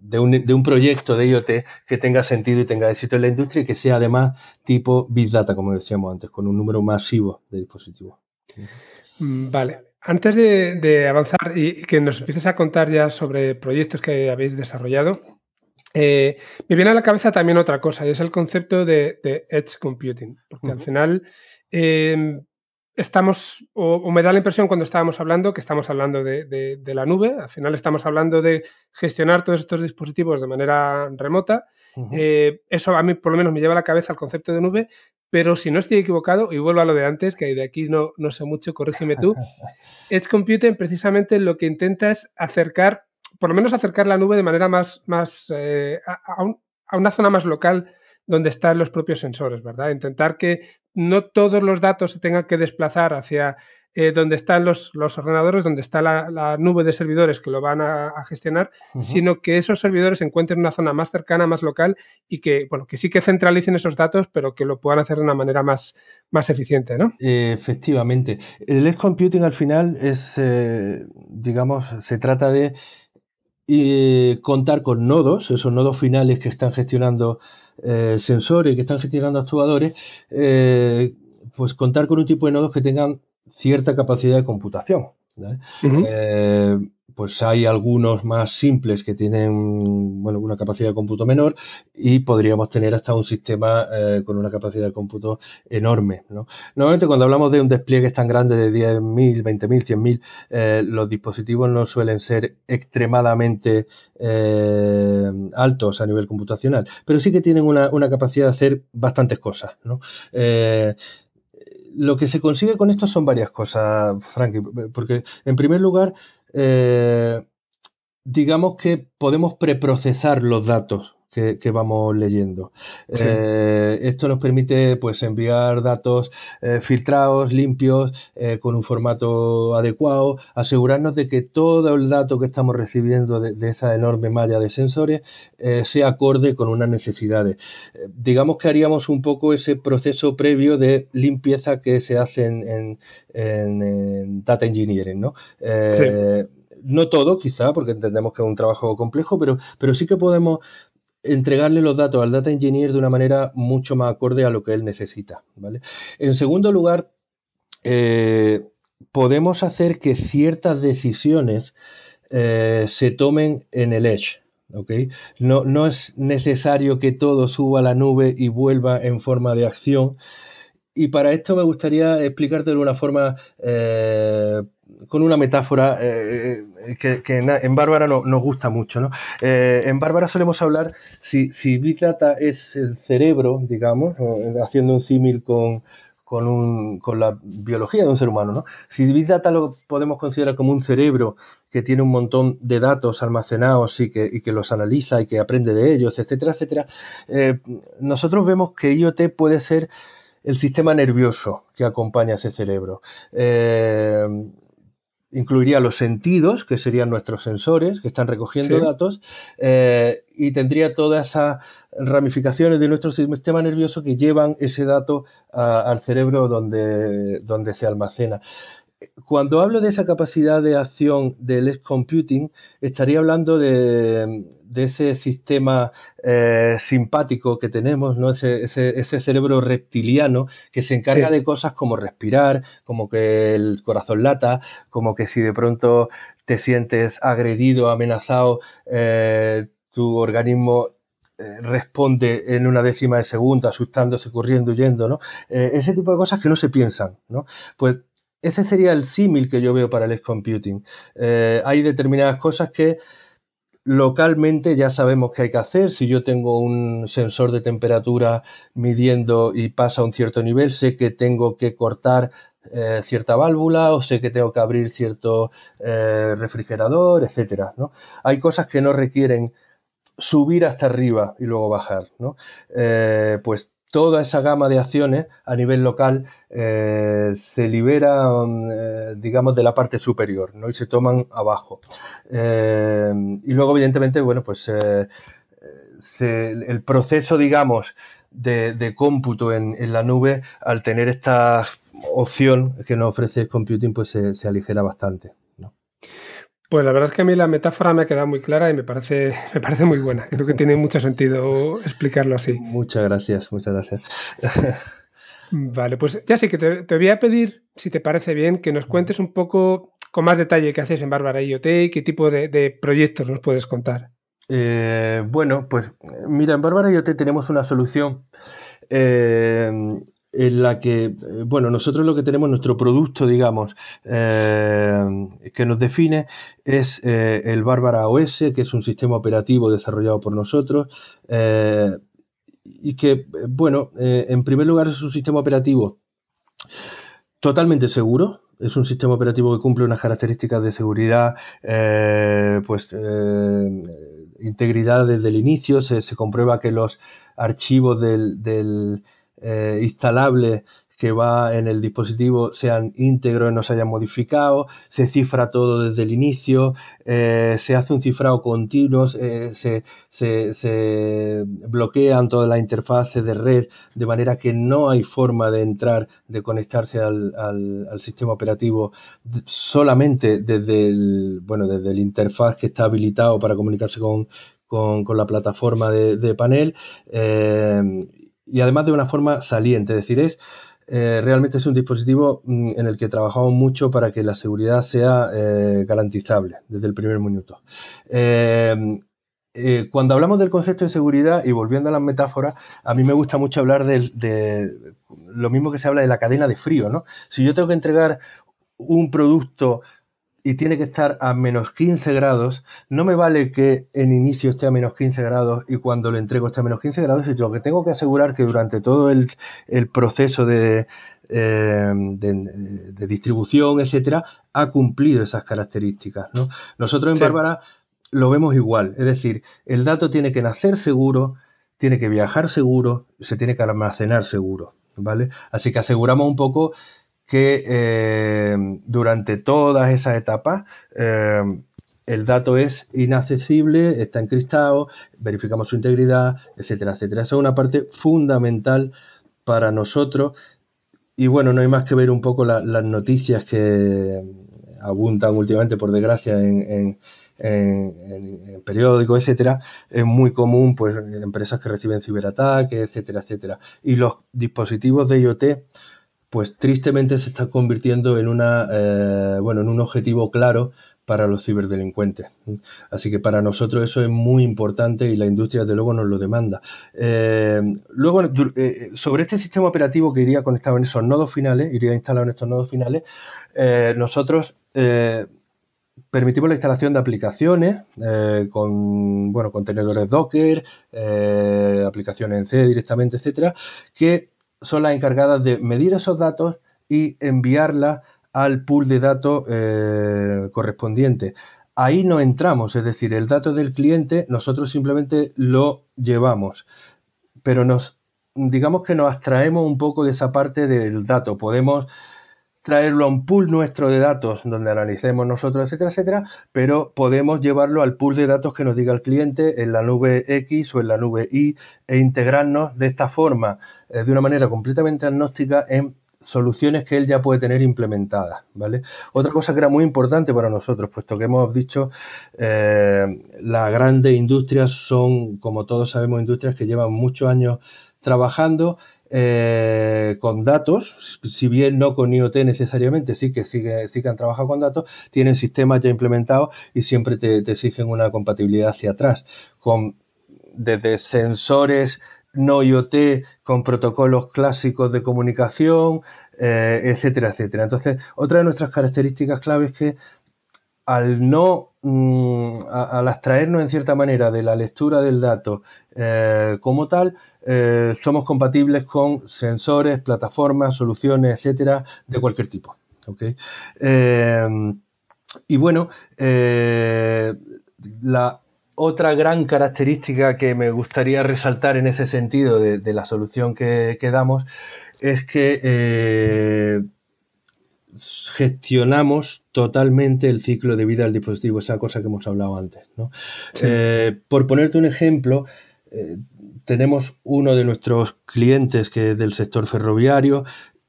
de un, proyecto de IoT que tenga sentido y tenga éxito en la industria y que sea además tipo Big Data, como decíamos antes, con un número masivo de dispositivos. Mm, vale. Antes de, avanzar y que nos empieces a contar ya sobre proyectos que habéis desarrollado, eh, me viene a la cabeza también otra cosa, y es el concepto de, edge computing, porque al final em, estamos, o, me da la impresión cuando estábamos hablando, que estamos hablando de, la nube, al final estamos hablando de gestionar todos estos dispositivos de manera remota. Eh, eso a mí por lo menos me lleva a la cabeza el concepto de nube, pero si no estoy equivocado, y vuelvo a lo de antes, que de aquí no, no sé mucho, corrígeme tú, Edge Computing precisamente lo que intenta es acercar por lo menos acercar la nube de manera más, más eh, a, una zona más local donde están los propios sensores, ¿verdad? Intentar que no todos los datos se tengan que desplazar hacia eh, donde están los, los, ordenadores, donde está la, nube de servidores que lo van a, gestionar, sino que esos servidores se encuentren en una zona más cercana, más local y que, bueno, que sí que centralicen esos datos, pero que lo puedan hacer de una manera más, más eficiente, ¿no? efectivamente. El edge computing al final es, eh, digamos, se trata de y contar con nodos, esos nodos finales que están gestionando eh, sensores, que están gestionando actuadores, eh, pues contar con un tipo de nodos que tengan cierta capacidad de computación. Pues hay algunos más simples que tienen bueno, una capacidad de cómputo menor y podríamos tener hasta un sistema eh, con una capacidad de cómputo enorme. ¿no? Normalmente cuando hablamos de un despliegue tan grande de 10.000, 20.000, 100.000, eh, los dispositivos no suelen ser extremadamente eh, altos a nivel computacional, pero sí que tienen una, capacidad de hacer bastantes cosas. ¿no? lo que se consigue con esto son varias cosas, Frankie, porque en primer lugar, eh, digamos que podemos preprocesar los datos que, vamos leyendo. Eh, esto nos permite pues, enviar datos eh, filtrados, limpios, con un formato adecuado, asegurarnos de que todo el dato que estamos recibiendo de, esa enorme malla de sensores sea acorde con unas necesidades. digamos que haríamos un poco ese proceso previo de limpieza que se hace en, en, data engineering, ¿no? Eh, no todo, quizá, porque entendemos que es un trabajo complejo, pero, pero sí que podemos entregarle los datos al data engineer de una manera mucho más acorde a lo que él necesita. ¿vale? En segundo lugar, eh, podemos hacer que ciertas decisiones eh, se tomen en el edge. No, no, es necesario que todo suba a la nube y vuelva en forma de acción, y para esto me gustaría explicarte de una forma, eh, con una metáfora eh, que, en, Bárbara no, nos gusta mucho. ¿no? Eh, en Bárbara solemos hablar, si, si, Big Data es el cerebro, digamos, haciendo un símil con, con, un, con, la biología de un ser humano. ¿no? Si Big Data lo podemos considerar como un cerebro que tiene un montón de datos almacenados y que, y que los analiza y que aprende de ellos, etcétera, etcétera, nosotros vemos que IoT puede ser el sistema nervioso que acompaña a ese cerebro. Eh, incluiría los sentidos, que serían nuestros sensores, que están recogiendo datos, eh, y tendría todas esas ramificaciones de nuestro sistema nervioso que llevan ese dato al cerebro donde, donde se almacena. Cuando hablo de esa capacidad de acción del edge computing, estaría hablando de, ese sistema eh, simpático que tenemos, ¿no? Ese, cerebro reptiliano que se encarga de cosas como respirar, como que el corazón lata, como que si de pronto te sientes agredido, amenazado, eh, tu organismo eh, responde en una décima de segundo, asustándose, corriendo, huyendo, ¿no? ese tipo de cosas que no se piensan, ¿no? Pues ese sería el símil que yo veo para el edge computing. Eh, hay determinadas cosas que localmente ya sabemos que hay que hacer. Si yo tengo un sensor de temperatura midiendo y pasa a un cierto nivel, sé que tengo que cortar eh, cierta válvula o sé que tengo que abrir cierto eh, refrigerador, etcétera. ¿no? Hay cosas que no requieren subir hasta arriba y luego bajar. ¿no? pues toda esa gama de acciones a nivel local eh, se libera, eh, digamos, de la parte superior, ¿no? Y se toman abajo. Eh, y luego, evidentemente, bueno, pues el proceso, digamos, de, cómputo en, la nube, al tener esta opción que nos ofrece computing, pues se, se aligera bastante. Pues la verdad es que a mí la metáfora me ha quedado muy clara y me parece, me parece muy buena. Creo que tiene mucho sentido explicarlo así. Muchas gracias, muchas gracias. Vale, pues ya sí que te, voy a pedir, si te parece bien, que nos cuentes un poco con más detalle qué haces en Bárbara IoT y qué tipo de, proyectos nos puedes contar. Eh, bueno, pues mira, en Bárbara IoT tenemos una solución eh, en la que, eh, bueno, nosotros lo que tenemos, nuestro producto, digamos, eh, que nos define es eh, el Bárbara OS, que es un sistema operativo desarrollado por nosotros y que, bueno, en primer lugar es un sistema operativo totalmente seguro. Es un sistema operativo que cumple unas características de seguridad, pues integridad desde el inicio. Se, comprueba que los archivos del eh, instalable que va en el dispositivo sean íntegros, no se hayan modificado, se cifra todo desde el inicio, eh, se hace un cifrado continuo, eh, se, bloquean todas las interfaces de red de manera que no hay forma de entrar, de conectarse al, sistema operativo solamente desde el, bueno, desde el interfaz que está habilitado para comunicarse con, la plataforma de, panel y además de una forma saliente, es decir, es realmente es un dispositivo mm, en el que trabajamos mucho para que la seguridad sea garantizable desde el primer minuto. cuando hablamos del concepto de seguridad y volviendo a las metáforas, a mí me gusta mucho hablar de, de, lo mismo que se habla de la cadena de frío, ¿no? Si yo tengo que entregar un producto y tiene que estar a menos 15 grados, no me vale que en inicio esté a menos 15 grados y cuando lo entrego esté a menos 15 grados, sino que tengo que asegurar que durante todo el, proceso de, eh, de, distribución, etcétera, ha cumplido esas características. Nosotros en Bárbara lo vemos igual, es decir, el dato tiene que nacer seguro, tiene que viajar seguro, se tiene que almacenar seguro, ¿vale? Así que aseguramos un poco que eh, durante todas esas etapas eh, el dato es inaccesible, está encristado, verificamos su integridad, etcétera, etcétera. Esa es una parte fundamental para nosotros. Y bueno, no hay más que ver un poco las noticias que abundan últimamente, por desgracia, en, en, periódicos, etcétera, es muy común, pues, empresas que reciben ciberataques, etcétera, etcétera. Y los dispositivos de IoT pues tristemente se está convirtiendo en una eh, bueno en un objetivo claro para los ciberdelincuentes. Así que para nosotros eso es muy importante y la industria desde luego nos lo demanda. Eh, luego, eh, sobre este sistema operativo que iría conectado en esos nodos finales, iría instalado en estos nodos finales, nosotros permitimos la instalación de aplicaciones con bueno, contenedores Docker, aplicaciones en C directamente, etcétera, que son las encargadas de medir esos datos y enviarla al pool de datos eh, correspondiente. Ahí no entramos, es decir, el dato del cliente nosotros simplemente lo llevamos, pero nos, digamos que nos abstraemos un poco de esa parte del dato. Podemos traerlo a un pool nuestro de datos donde analicemos nosotros, etcétera, etcétera, pero podemos llevarlo al pool de datos que nos diga el cliente en la nube X o en la nube Y e integrarnos de esta forma, eh, de una manera completamente agnóstica en soluciones que él ya puede tener implementadas, ¿vale? Otra cosa que era muy importante para nosotros, puesto que hemos dicho, eh, las grandes industrias son, como todos sabemos, industrias que llevan muchos años trabajando eh, con datos, si bien no con IoT necesariamente, sí que, sí que han trabajado con datos, tienen sistemas ya implementados y siempre te, exigen una compatibilidad hacia atrás, con desde sensores no IoT con protocolos clásicos de comunicación, eh, etcétera, etcétera. Entonces, otra de nuestras características clave es que al no, mm, al abstraernos en cierta manera de la lectura del dato eh, como tal, eh, somos compatibles con sensores, plataformas, soluciones, etcétera, de cualquier tipo. Eh, y bueno, eh, la otra gran característica que me gustaría resaltar en ese sentido de, la solución que, damos es que gestionamos totalmente el ciclo de vida del dispositivo, esa cosa que hemos hablado antes. por ponerte un ejemplo, tenemos uno de nuestros clientes que es del sector ferroviario.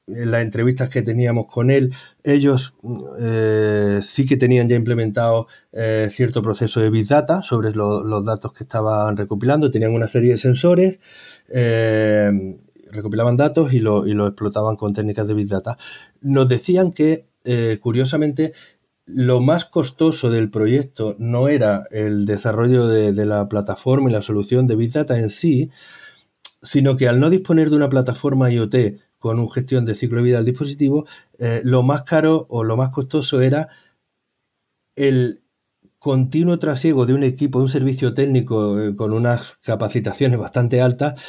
En las entrevistas que teníamos con él, ellos eh, sí que tenían ya implementado eh, cierto proceso de Big Data sobre los datos que estaban recopilando. Tenían una serie de sensores, eh, recopilaban datos y lo, y lo explotaban con técnicas de Big Data. Nos decían que, curiosamente, lo más costoso del proyecto no era el desarrollo de, la plataforma y la solución de Big Data en sí, sino que al no disponer de una plataforma IoT con un gestión de ciclo de vida del dispositivo, eh, lo más caro o lo más costoso era el continuo trasiego de un equipo, de un servicio técnico eh, con unas capacitaciones bastante altas,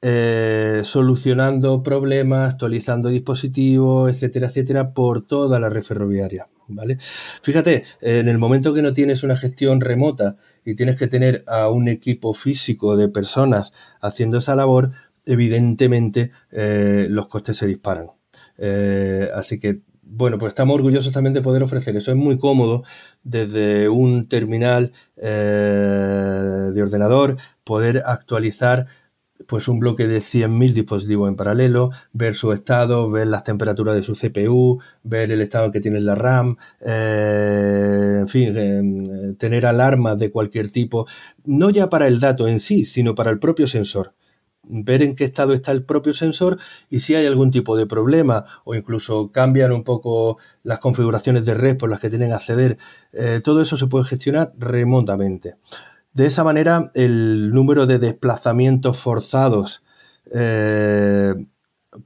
eh, solucionando problemas, actualizando dispositivos, etcétera, etcétera, por toda la red ferroviaria. ¿vale? Fíjate, en el momento que no tienes una gestión remota y tienes que tener a un equipo físico de personas haciendo esa labor, evidentemente eh, los costes se disparan. Eh, así que, bueno, pues estamos orgullosos también de poder ofrecer eso. Es muy cómodo desde un terminal de ordenador poder actualizar pues un bloque de 100.000 dispositivos en paralelo, ver su estado, ver las temperaturas de su CPU, ver el estado que tiene la RAM, eh, en fin, eh, tener alarmas de cualquier tipo, no ya para el dato en sí, sino para el propio sensor. ver en qué estado está el propio sensor y si hay algún tipo de problema o incluso cambian un poco las configuraciones de red por las que tienen que acceder, eh, todo eso se puede gestionar remotamente. De esa manera, el número de desplazamientos forzados eh,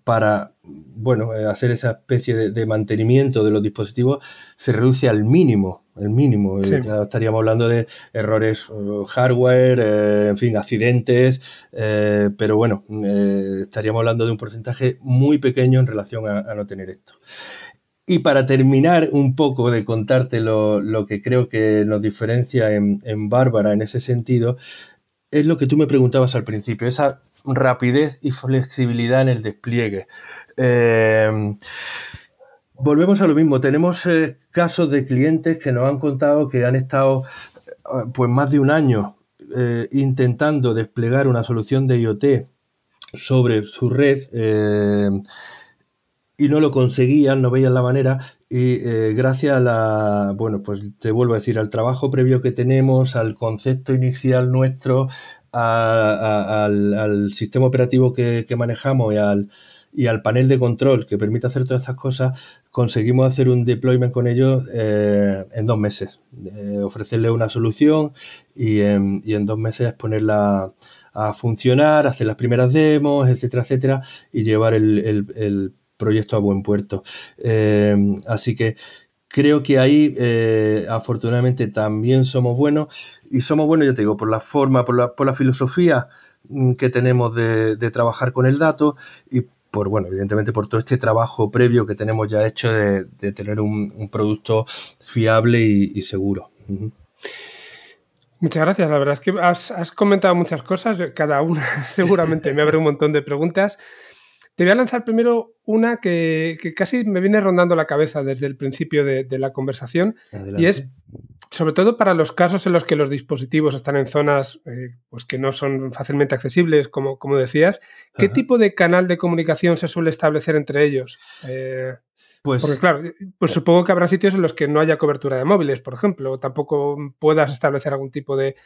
para bueno, eh, hacer esa especie de, mantenimiento de los dispositivos se reduce al mínimo, el mínimo. Eh, estaríamos hablando de errores hardware, en fin, accidentes, pero bueno, estaríamos hablando de un porcentaje muy pequeño en relación a, no tener esto. Y para terminar un poco de contarte lo, que creo que nos diferencia en, en Bárbara en ese sentido, es lo que tú me preguntabas al principio, esa rapidez y flexibilidad en el despliegue. Eh, volvemos a lo mismo, tenemos eh, casos de clientes que nos han contado que han estado eh, pues más de un año intentando desplegar una solución de IoT sobre su red y no lo conseguían, no veían la manera y gracias a la, bueno, pues te vuelvo a decir, al trabajo previo que tenemos, al concepto inicial nuestro, al, sistema operativo que, manejamos y al, y al panel de control que permite hacer todas estas cosas, conseguimos hacer un deployment con ellos eh, en dos meses. Eh, ofrecerle una solución y en, y en, dos meses ponerla a funcionar, hacer las primeras demos, etcétera, etcétera, y llevar el, proyecto a buen puerto. Eh, así que creo que ahí afortunadamente también somos buenos y somos buenos, ya te digo, por la forma, por la, por la filosofía mm, que tenemos de, trabajar con el dato y por, bueno, evidentemente por todo este trabajo previo que tenemos ya hecho de, tener un, producto fiable y, seguro. Muchas gracias. La verdad es que has, comentado muchas cosas, cada una seguramente me abre un montón de preguntas. Te voy a lanzar primero una que, casi me viene rondando la cabeza desde el principio de, la conversación y es sobre todo para los casos en los que los dispositivos están en zonas eh, pues que no son fácilmente accesibles, como, como decías, ¿qué tipo de canal de comunicación se suele establecer entre ellos? Eh, pues, Porque claro, pues supongo que habrá sitios en los que no haya cobertura de móviles, por ejemplo, o tampoco puedas establecer algún tipo de,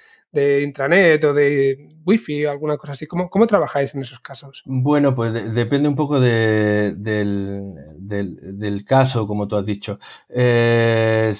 intranet o de wifi o alguna cosa así. ¿Cómo, cómo trabajáis en esos casos? Bueno, pues depende un poco del, caso, como tú has dicho. Eh,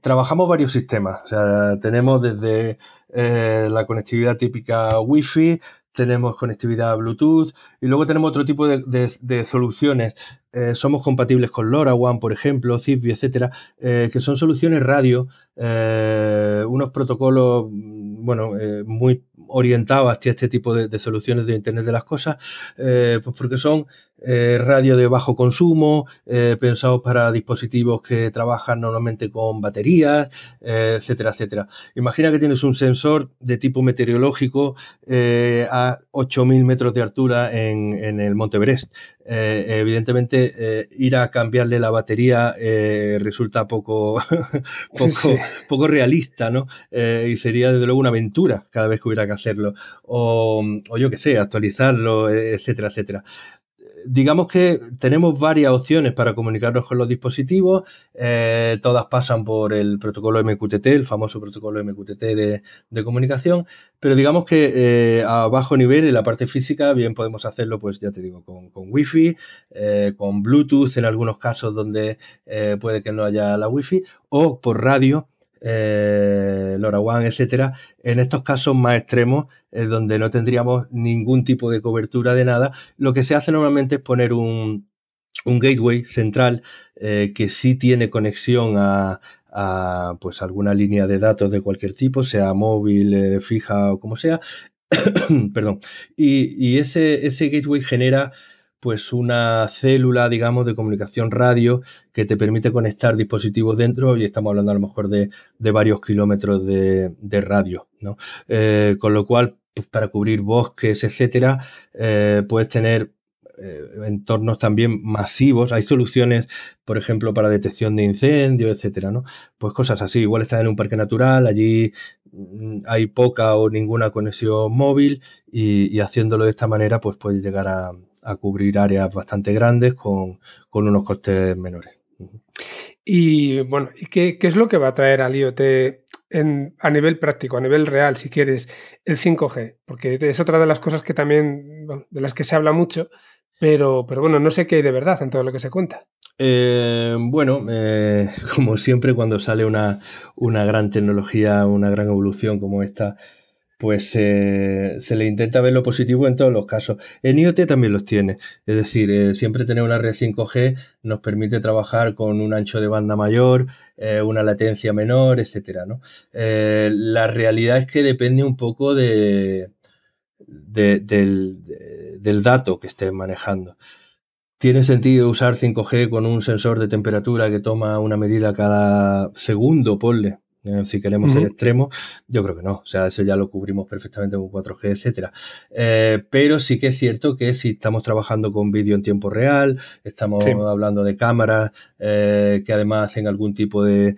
trabajamos varios sistemas, o sea, tenemos desde eh, la conectividad típica wifi, tenemos conectividad Bluetooth y luego tenemos otro tipo de, soluciones. Eh, somos compatibles con LoRaWAN, por ejemplo, Zigbee, etcétera, eh, que son soluciones radio, eh, unos protocolos, mm, bueno, muy orientados hacia este tipo de, soluciones de Internet de las cosas, pues porque son eh, radio de bajo consumo, eh, pensados para dispositivos que trabajan normalmente con baterías, eh, etcétera, etcétera. Imagina que tienes un sensor de tipo meteorológico a 8.000 metros de altura en, el Monte Everest. evidentemente, ir a cambiarle la batería resulta poco, poco, poco, realista, ¿no? y sería desde luego una aventura cada vez que hubiera que hacerlo. O, o yo qué sé, actualizarlo, etcétera, etcétera digamos que tenemos varias opciones para comunicarnos con los dispositivos. Eh, todas pasan por el protocolo MQTT, el famoso protocolo MQTT de, comunicación. Pero digamos que eh, a bajo nivel, en la parte física, bien podemos hacerlo, pues ya te digo, con, con Wi-Fi, eh, con Bluetooth en algunos casos donde puede que no haya la Wi-Fi, o por radio eh, LoRaWAN, etcétera, en estos casos más extremos, donde no tendríamos ningún tipo de cobertura de nada, lo que se hace normalmente es poner un, gateway central eh, que sí tiene conexión a, pues alguna línea de datos de cualquier tipo, sea móvil, eh, fija o como sea. Perdón. Y, ese, ese gateway genera pues una célula, digamos, de comunicación radio que te permite conectar dispositivos dentro y estamos hablando a lo mejor de, varios kilómetros de, radio, ¿no? Eh, con lo cual, pues, para cubrir bosques, etcétera, eh, puedes tener eh, entornos también masivos. Hay soluciones, por ejemplo, para detección de incendios, etcétera, ¿no? Pues cosas así. Igual estás en un parque natural, allí mm, hay poca o ninguna conexión móvil y haciéndolo de esta manera, pues puedes llegar a, a cubrir áreas bastante grandes con, unos costes menores. Y bueno, ¿y qué, es lo que va a traer al IoT a nivel práctico, a nivel real, si quieres, el 5G? Porque es otra de las cosas que también, de las que se habla mucho, pero, pero bueno, no sé qué hay de verdad en todo lo que se cuenta. Eh, bueno, eh, como siempre, cuando sale una, una, gran tecnología, una gran evolución como esta, pues eh, se le intenta ver lo positivo en todos los casos. En IoT también los tiene. Es decir, siempre tener una red 5G nos permite trabajar con un ancho de banda mayor, una latencia menor, etcétera. ¿no? la realidad es que depende un poco de, del, del dato que estés manejando. ¿Tiene sentido usar 5G con un sensor de temperatura que toma una medida cada segundo, ponle? Eh, si queremos ser extremos, yo creo que no. O sea, eso ya lo cubrimos perfectamente con 4G, etcétera. Eh, pero sí que es cierto que si estamos trabajando con vídeo en tiempo real, estamos hablando de cámaras eh, que además hacen algún tipo de,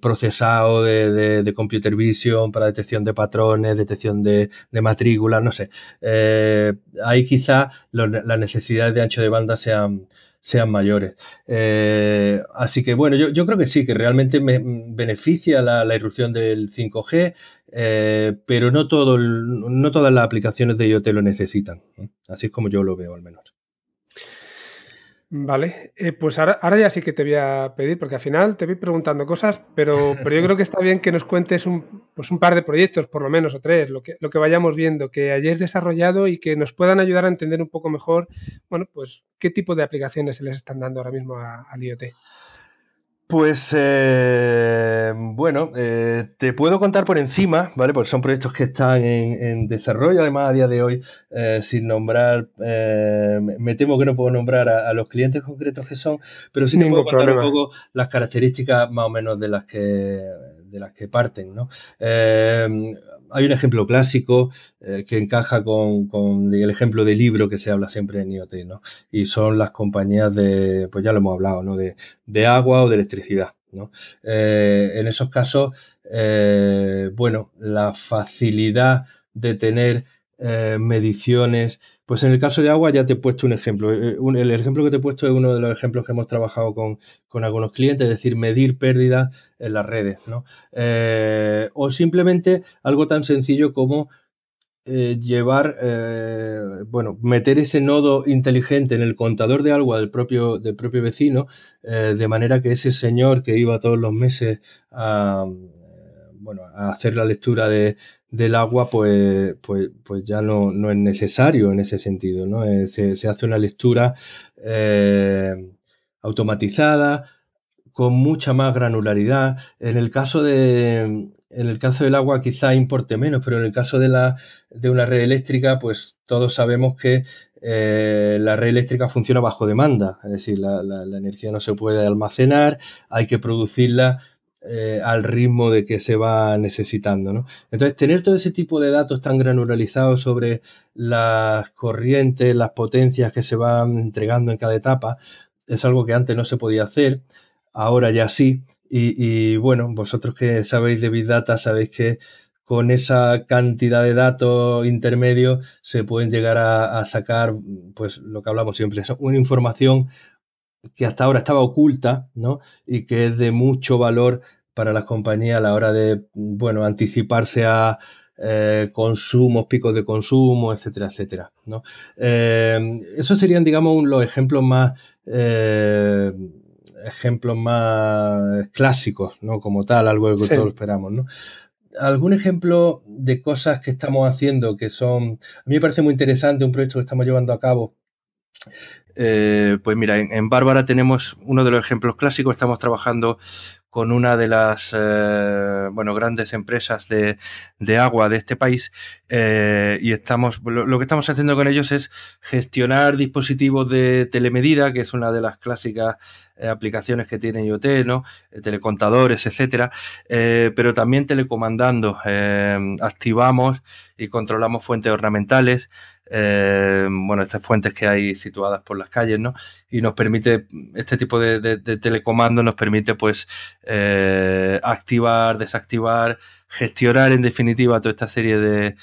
procesado de, computer vision para detección de patrones, detección de, matrículas, no sé. Eh, ahí quizá las necesidades de ancho de banda sean, sean mayores. Eh, así que bueno, yo, creo que sí, que realmente me beneficia la, irrupción del 5G, eh, pero no, todo, no todas las aplicaciones de IoT lo necesitan. Así es como yo lo veo al menos. Vale, eh, pues ahora, ahora, ya sí que te voy a pedir, porque al final te voy preguntando cosas, pero, pero yo creo que está bien que nos cuentes un, pues un par de proyectos, por lo menos, o tres, lo que, lo que vayamos viendo, que hayáis desarrollado y que nos puedan ayudar a entender un poco mejor, bueno, pues qué tipo de aplicaciones se les están dando ahora mismo al IoT. Pues eh, bueno, eh, te puedo contar por encima, ¿vale? Porque son proyectos que están en, desarrollo, además a día de hoy, eh, sin nombrar, me temo que no puedo nombrar a, los clientes concretos que son, pero sí te puedo contar un poco las características más o menos de las que, de las que parten, ¿no? Hay un ejemplo clásico eh, que encaja con, el ejemplo de libro que se habla siempre en IoT, ¿no? Y son las compañías de, pues ya lo hemos hablado, ¿no? De, agua o de electricidad, ¿no? Eh, en esos casos, eh, bueno, la facilidad de tener mediciones pues en el caso de agua ya te he puesto un ejemplo. Eh, el ejemplo que te he puesto es uno de los ejemplos que hemos trabajado con, algunos clientes, es decir, medir pérdidas en las redes. ¿no? Eh, o simplemente algo tan sencillo como eh, llevar, bueno, meter ese nodo inteligente en el contador de agua del propio, del propio vecino, de manera que ese señor que iba todos los meses a, bueno, a hacer la lectura de, del agua, pues, pues, pues ya no, no, es necesario en ese sentido, ¿no? Eh, se, hace una lectura eh, automatizada, con mucha más granularidad. En el caso de, en el caso del agua quizá importe menos, pero en el caso de, la, de una red eléctrica, pues todos sabemos que eh, la red eléctrica funciona bajo demanda, es decir, la, la, energía no se puede almacenar, hay que producirla eh, al ritmo de que se va necesitando. ¿no? Entonces, tener todo ese tipo de datos tan granularizados sobre las corrientes, las potencias que se van entregando en cada etapa, es algo que antes no se podía hacer, ahora ya sí. Y, bueno, vosotros que sabéis de Big Data, sabéis que con esa cantidad de datos intermedios se pueden llegar a, a, sacar, pues lo que hablamos siempre, una información que hasta ahora estaba oculta, ¿no? Y que es de mucho valor para las compañías a la hora de, bueno, anticiparse a eh, consumos, picos de consumo, etcétera, etcétera. ¿no? Eh, esos serían, digamos, los ejemplos más eh, ejemplos más clásicos, ¿no? Como tal, algo que todos esperamos, ¿no? ¿Algún ejemplo de cosas que estamos haciendo que son... A mí me parece muy interesante un proyecto que estamos llevando a cabo pues mira, en, Bárbara tenemos uno de los ejemplos clásicos, estamos trabajando con una de las eh, bueno, grandes empresas de, agua de este país eh, y estamos lo, que estamos haciendo con ellos es gestionar dispositivos de telemedida, que es una de las clásicas eh, aplicaciones que tiene IoT, ¿no? telecontadores, etcétera, pero también telecomandando. activamos y controlamos fuentes ornamentales, eh, bueno, estas fuentes que hay situadas por las calles, ¿no? Y nos permite, este tipo de, telecomando nos permite, pues, eh, activar, desactivar, gestionar, en definitiva, toda esta serie de,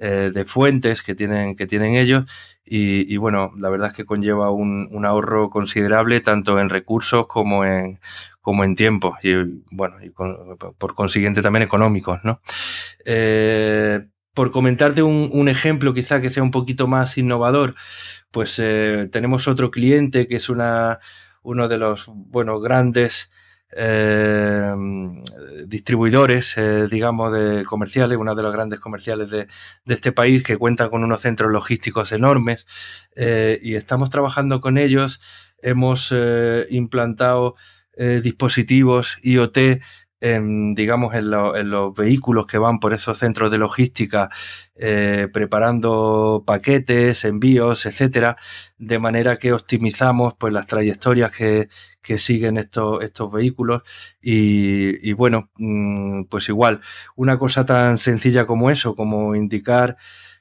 eh, fuentes que tienen, que tienen ellos. Y, bueno, la verdad es que conlleva un, ahorro considerable, tanto en recursos como en, como en tiempo y bueno, y por consiguiente también económicos, ¿no? Por comentarte un, ejemplo quizá que sea un poquito más innovador, pues tenemos otro cliente que es una, uno de los, bueno, grandes eh, distribuidores, eh, digamos, de comerciales, una de las grandes comerciales de, este país que cuentan con unos centros logísticos enormes eh, y estamos trabajando con ellos. Hemos implantado dispositivos IoT en, digamos, en, los vehículos que van por esos centros de logística, eh, preparando paquetes, envíos, etcétera, de manera que optimizamos pues las trayectorias que, que siguen estos, estos vehículos. Y, bueno, mm, pues igual, una cosa tan sencilla como eso, como indicar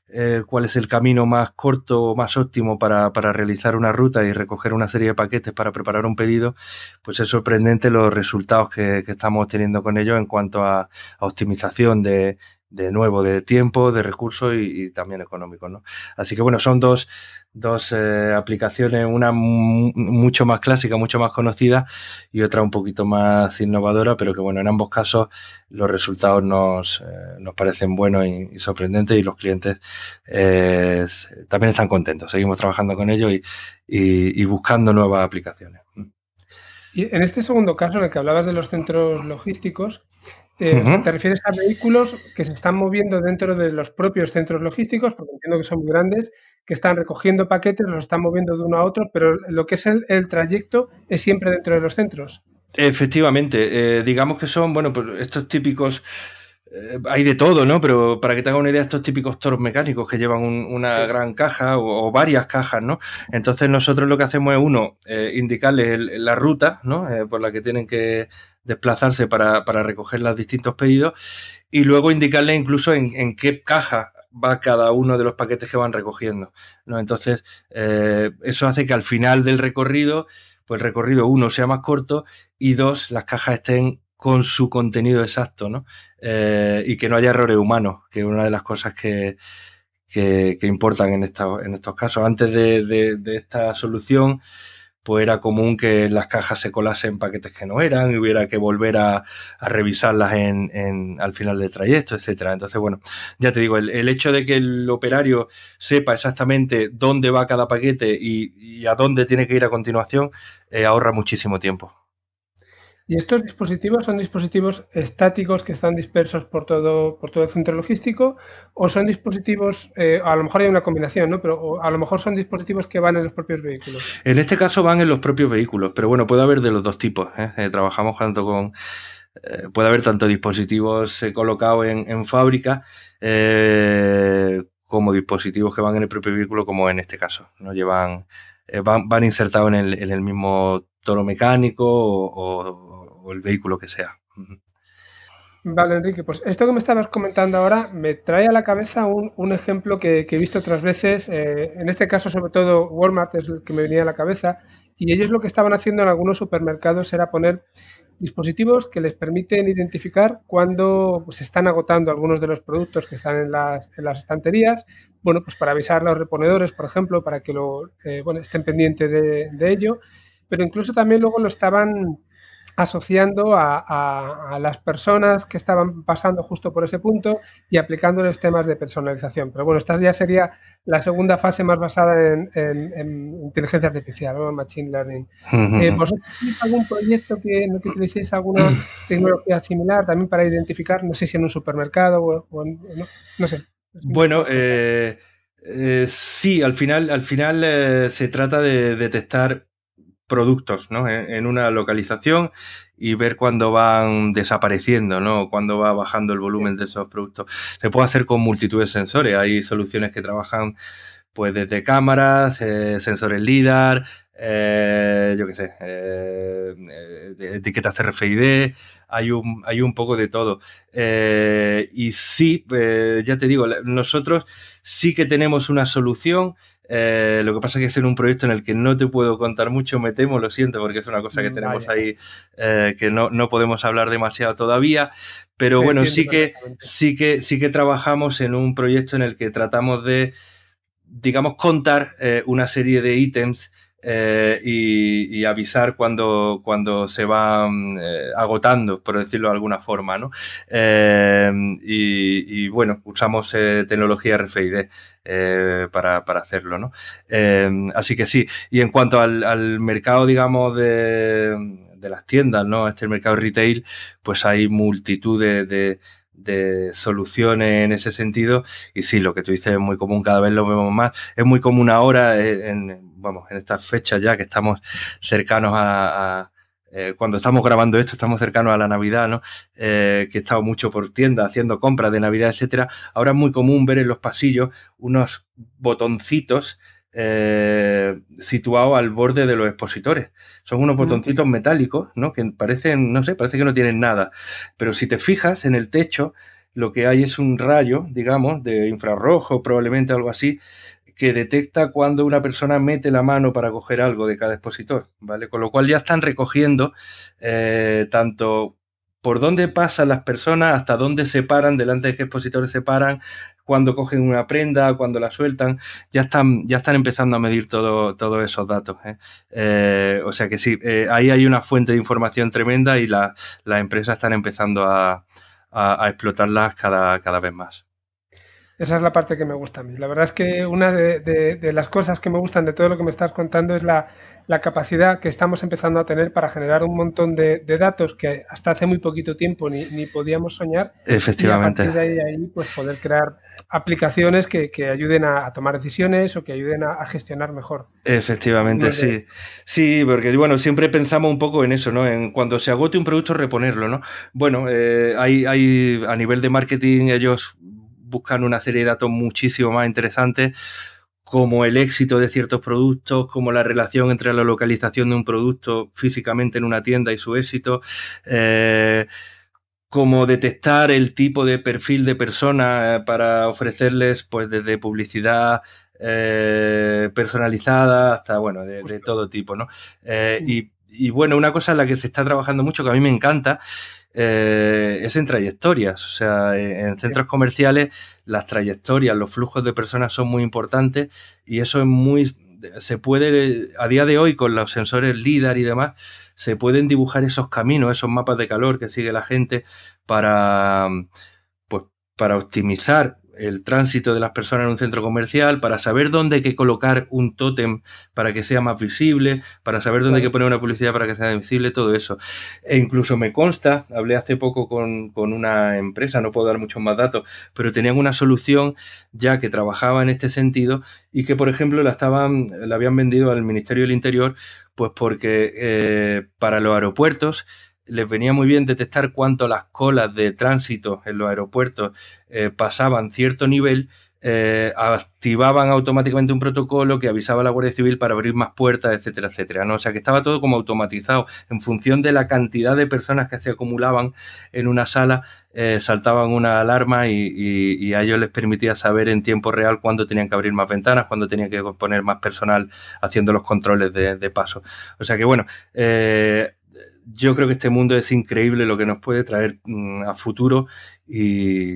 eh, cuál es el camino más corto o más óptimo para, para, realizar una ruta y recoger una serie de paquetes para preparar un pedido, pues es sorprendente los resultados que, que estamos obteniendo con ello en cuanto a, a optimización de, de nuevo de tiempo, de recursos y, también económicos. ¿no? Así que bueno, son dos, dos eh, aplicaciones, una mucho más clásica, mucho más conocida y otra un poquito más innovadora, pero que bueno, en ambos casos los resultados nos, eh, nos parecen buenos y, sorprendentes y los clientes eh, también están contentos. Seguimos trabajando con ellos y, y buscando nuevas aplicaciones. Y en este segundo caso, en el que hablabas de los centros logísticos, eh, ¿Te refieres a vehículos que se están moviendo dentro de los propios centros logísticos? Porque entiendo que son muy grandes, que están recogiendo paquetes, los están moviendo de uno a otro, pero lo que es el, trayecto es siempre dentro de los centros. Efectivamente, eh, digamos que son, bueno, pues estos típicos eh, hay de todo, ¿no? Pero para que te haga una idea, estos típicos toros mecánicos que llevan una gran caja o, varias cajas, ¿no? Entonces nosotros lo que hacemos es, uno, indicarles la ruta, ¿no? por la que tienen que desplazarse para, para recoger los distintos pedidos y luego indicarle incluso en, qué caja va cada uno de los paquetes que van recogiendo. ¿no? Entonces, eh, eso hace que al final del recorrido, pues el recorrido uno sea más corto y dos, las cajas estén con su contenido exacto, ¿no? Eh, y que no haya errores humanos, que es una de las cosas que, que, importan en, esta, en estos casos. Antes de, de esta solución, pues era común que las cajas se colasen paquetes que no eran y hubiera que volver a, revisarlas en, al final del trayecto, etcétera. Entonces, bueno, ya te digo, el, hecho de que el operario sepa exactamente dónde va cada paquete y, a dónde tiene que ir a continuación, eh, ahorra muchísimo tiempo. ¿Y estos dispositivos son dispositivos estáticos que están dispersos por todo, por todo el centro logístico? ¿O son dispositivos, eh, a lo mejor hay una combinación, ¿no? Pero a lo mejor son dispositivos que van en los propios vehículos. En este caso van en los propios vehículos, pero bueno, puede haber de los dos tipos. ¿eh? Eh, trabajamos tanto con. puede haber tanto dispositivos colocados en, en fábrica como dispositivos que van en el propio vehículo, como en este caso. ¿no? Llevan, van, van insertados en el, en el mismo toro mecánico o el vehículo que sea. Vale, Enrique, pues esto que me estabas comentando ahora me trae a la cabeza un, ejemplo que, he visto otras veces, eh, en este caso sobre todo Walmart es el que me venía a la cabeza, y ellos lo que estaban haciendo en algunos supermercados era poner dispositivos que les permiten identificar cuando se pues, están agotando algunos de los productos que están en las, estanterías, bueno, pues para avisar a los reponedores, por ejemplo, para que lo, eh, bueno, estén pendientes de ello, pero incluso también luego lo estaban asociando a, las personas que estaban pasando justo por ese punto y aplicándoles temas de personalización. Pero bueno, esta ya sería la segunda fase más basada en, inteligencia artificial, ¿no? Machine Learning. Eh, ¿Vosotros tenéis algún proyecto que, en el que utilicéis alguna tecnología similar también para identificar, no sé si en un supermercado o, no, sé? Bueno, eh, eh, sí, al final, al final se trata de detectar productos ¿no? en, una localización y ver cuándo van desapareciendo, ¿no? Cuándo va bajando el volumen de esos productos. Se puede hacer con multitud de sensores. Hay soluciones que trabajan pues desde cámaras, eh, sensores LIDAR, eh, yo qué sé, eh, etiquetas RFID, hay un, hay un poco de todo. y sí, ya te digo, nosotros sí que tenemos una solución eh, lo que pasa es que es en un proyecto en el que no te puedo contar mucho, me temo, lo siento, porque es una cosa que mm, tenemos ahí eh, que no, no, podemos hablar demasiado todavía. Pero bueno, sí que, sí, que, sí que trabajamos en un proyecto en el que tratamos de, digamos, contar eh, una serie de ítems eh, y, avisar cuando, cuando se va mm, eh, agotando, por decirlo de alguna forma, ¿no? Eh, y, bueno, usamos tecnología RFID para, hacerlo, ¿no? así que sí, y en cuanto al, mercado, digamos, de, las tiendas, ¿no? Este mercado retail, pues hay multitud de, de soluciones en ese sentido. Y sí, lo que tú dices es muy común, cada vez lo vemos más. Es muy común ahora, en, vamos, en estas fechas ya que estamos cercanos a, eh, cuando estamos grabando esto, estamos cercanos a la Navidad, ¿no? Eh, que he estado mucho por tiendas haciendo compras de Navidad, etcétera. Ahora es muy común ver en los pasillos unos botoncitos eh, situados al borde de los expositores. Son unos botoncitos metálicos, ¿no? Que parecen, no sé, parece que no tienen nada. Pero si te fijas en el techo, lo que hay es un rayo, digamos, de infrarrojo, probablemente algo así, que detecta cuando una persona mete la mano para coger algo de cada expositor, ¿vale? Con lo cual ya están recogiendo eh, tanto por dónde pasan las personas, hasta dónde se paran, delante de qué expositores se paran, cuando cogen una prenda, cuando la sueltan, ya están, ya están empezando a medir todo, todos esos datos. ¿eh? Eh, o sea que sí, ahí hay una fuente de información tremenda y las empresas están empezando a, explotarlas cada, cada vez más. Esa es la parte que me gusta a mí. La verdad es que una de, las cosas que me gustan de todo lo que me estás contando es la, capacidad que estamos empezando a tener para generar un montón de, datos que hasta hace muy poquito tiempo ni, podíamos soñar. Efectivamente. Y a partir de ahí, pues poder crear aplicaciones que, ayuden a, tomar decisiones o que ayuden a, gestionar mejor. Efectivamente, sí. Sí, porque bueno, siempre pensamos un poco en eso, ¿no? En cuando se agote un producto, reponerlo, ¿no? Bueno, eh, hay, hay a nivel de marketing ellos buscan una serie de datos muchísimo más interesantes como el éxito de ciertos productos, como la relación entre la localización de un producto físicamente en una tienda y su éxito, eh, como detectar el tipo de perfil de persona eh, para ofrecerles, pues desde publicidad eh, personalizada hasta, bueno, de, todo tipo, ¿no? y, y, bueno, una cosa en la que se está trabajando mucho, que a mí me encanta, eh, es en trayectorias. O sea, en centros comerciales las trayectorias, los flujos de personas son muy importantes y eso es muy... Se puede, a día de hoy, con los sensores LIDAR y demás, se pueden dibujar esos caminos, esos mapas de calor que sigue la gente para, pues, para optimizar el tránsito de las personas en un centro comercial, para saber dónde hay que colocar un tótem para que sea más visible, para saber dónde hay que poner una publicidad para que sea visible, todo eso. E incluso me consta, hablé hace poco con, una empresa, no puedo dar muchos más datos, pero tenían una solución ya que trabajaba en este sentido y que, por ejemplo, la, estaban, la habían vendido al Ministerio del Interior, pues porque eh, para los aeropuertos les venía muy bien detectar cuánto las colas de tránsito en los aeropuertos eh, pasaban cierto nivel, eh, activaban automáticamente un protocolo que avisaba a la Guardia Civil para abrir más puertas, etcétera, etcétera. ¿no? O sea que estaba todo como automatizado. En función de la cantidad de personas que se acumulaban en una sala, eh, saltaban una alarma y, a ellos les permitía saber en tiempo real cuándo tenían que abrir más ventanas, cuándo tenían que poner más personal haciendo los controles de, de paso. O sea que bueno, yo creo que este mundo es increíble lo que nos puede traer mm, a futuro y,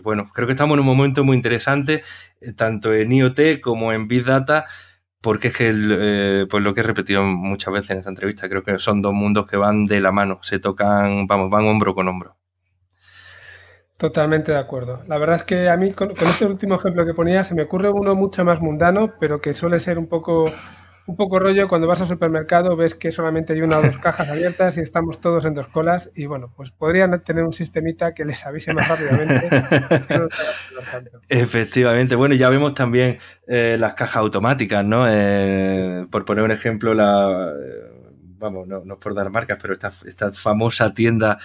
bueno, creo que estamos en un momento muy interesante, eh, tanto en IoT como en Big Data, porque es que, eh, pues lo que he repetido muchas veces en esta entrevista, creo que son dos mundos que van de la mano, se tocan, vamos, van hombro con hombro. Totalmente de acuerdo. La verdad es que a mí, con, con este último ejemplo que ponía, se me ocurre uno mucho más mundano, pero que suele ser un poco un poco rollo cuando vas al supermercado, ves que solamente hay una o dos cajas abiertas y estamos todos en dos colas y bueno, pues podrían tener un sistemita que les avise más rápidamente. Efectivamente, bueno, ya vemos también eh, las cajas automáticas, ¿no? Eh, por poner un ejemplo, la, eh, vamos, no, no por dar marcas, pero esta, esta famosa tienda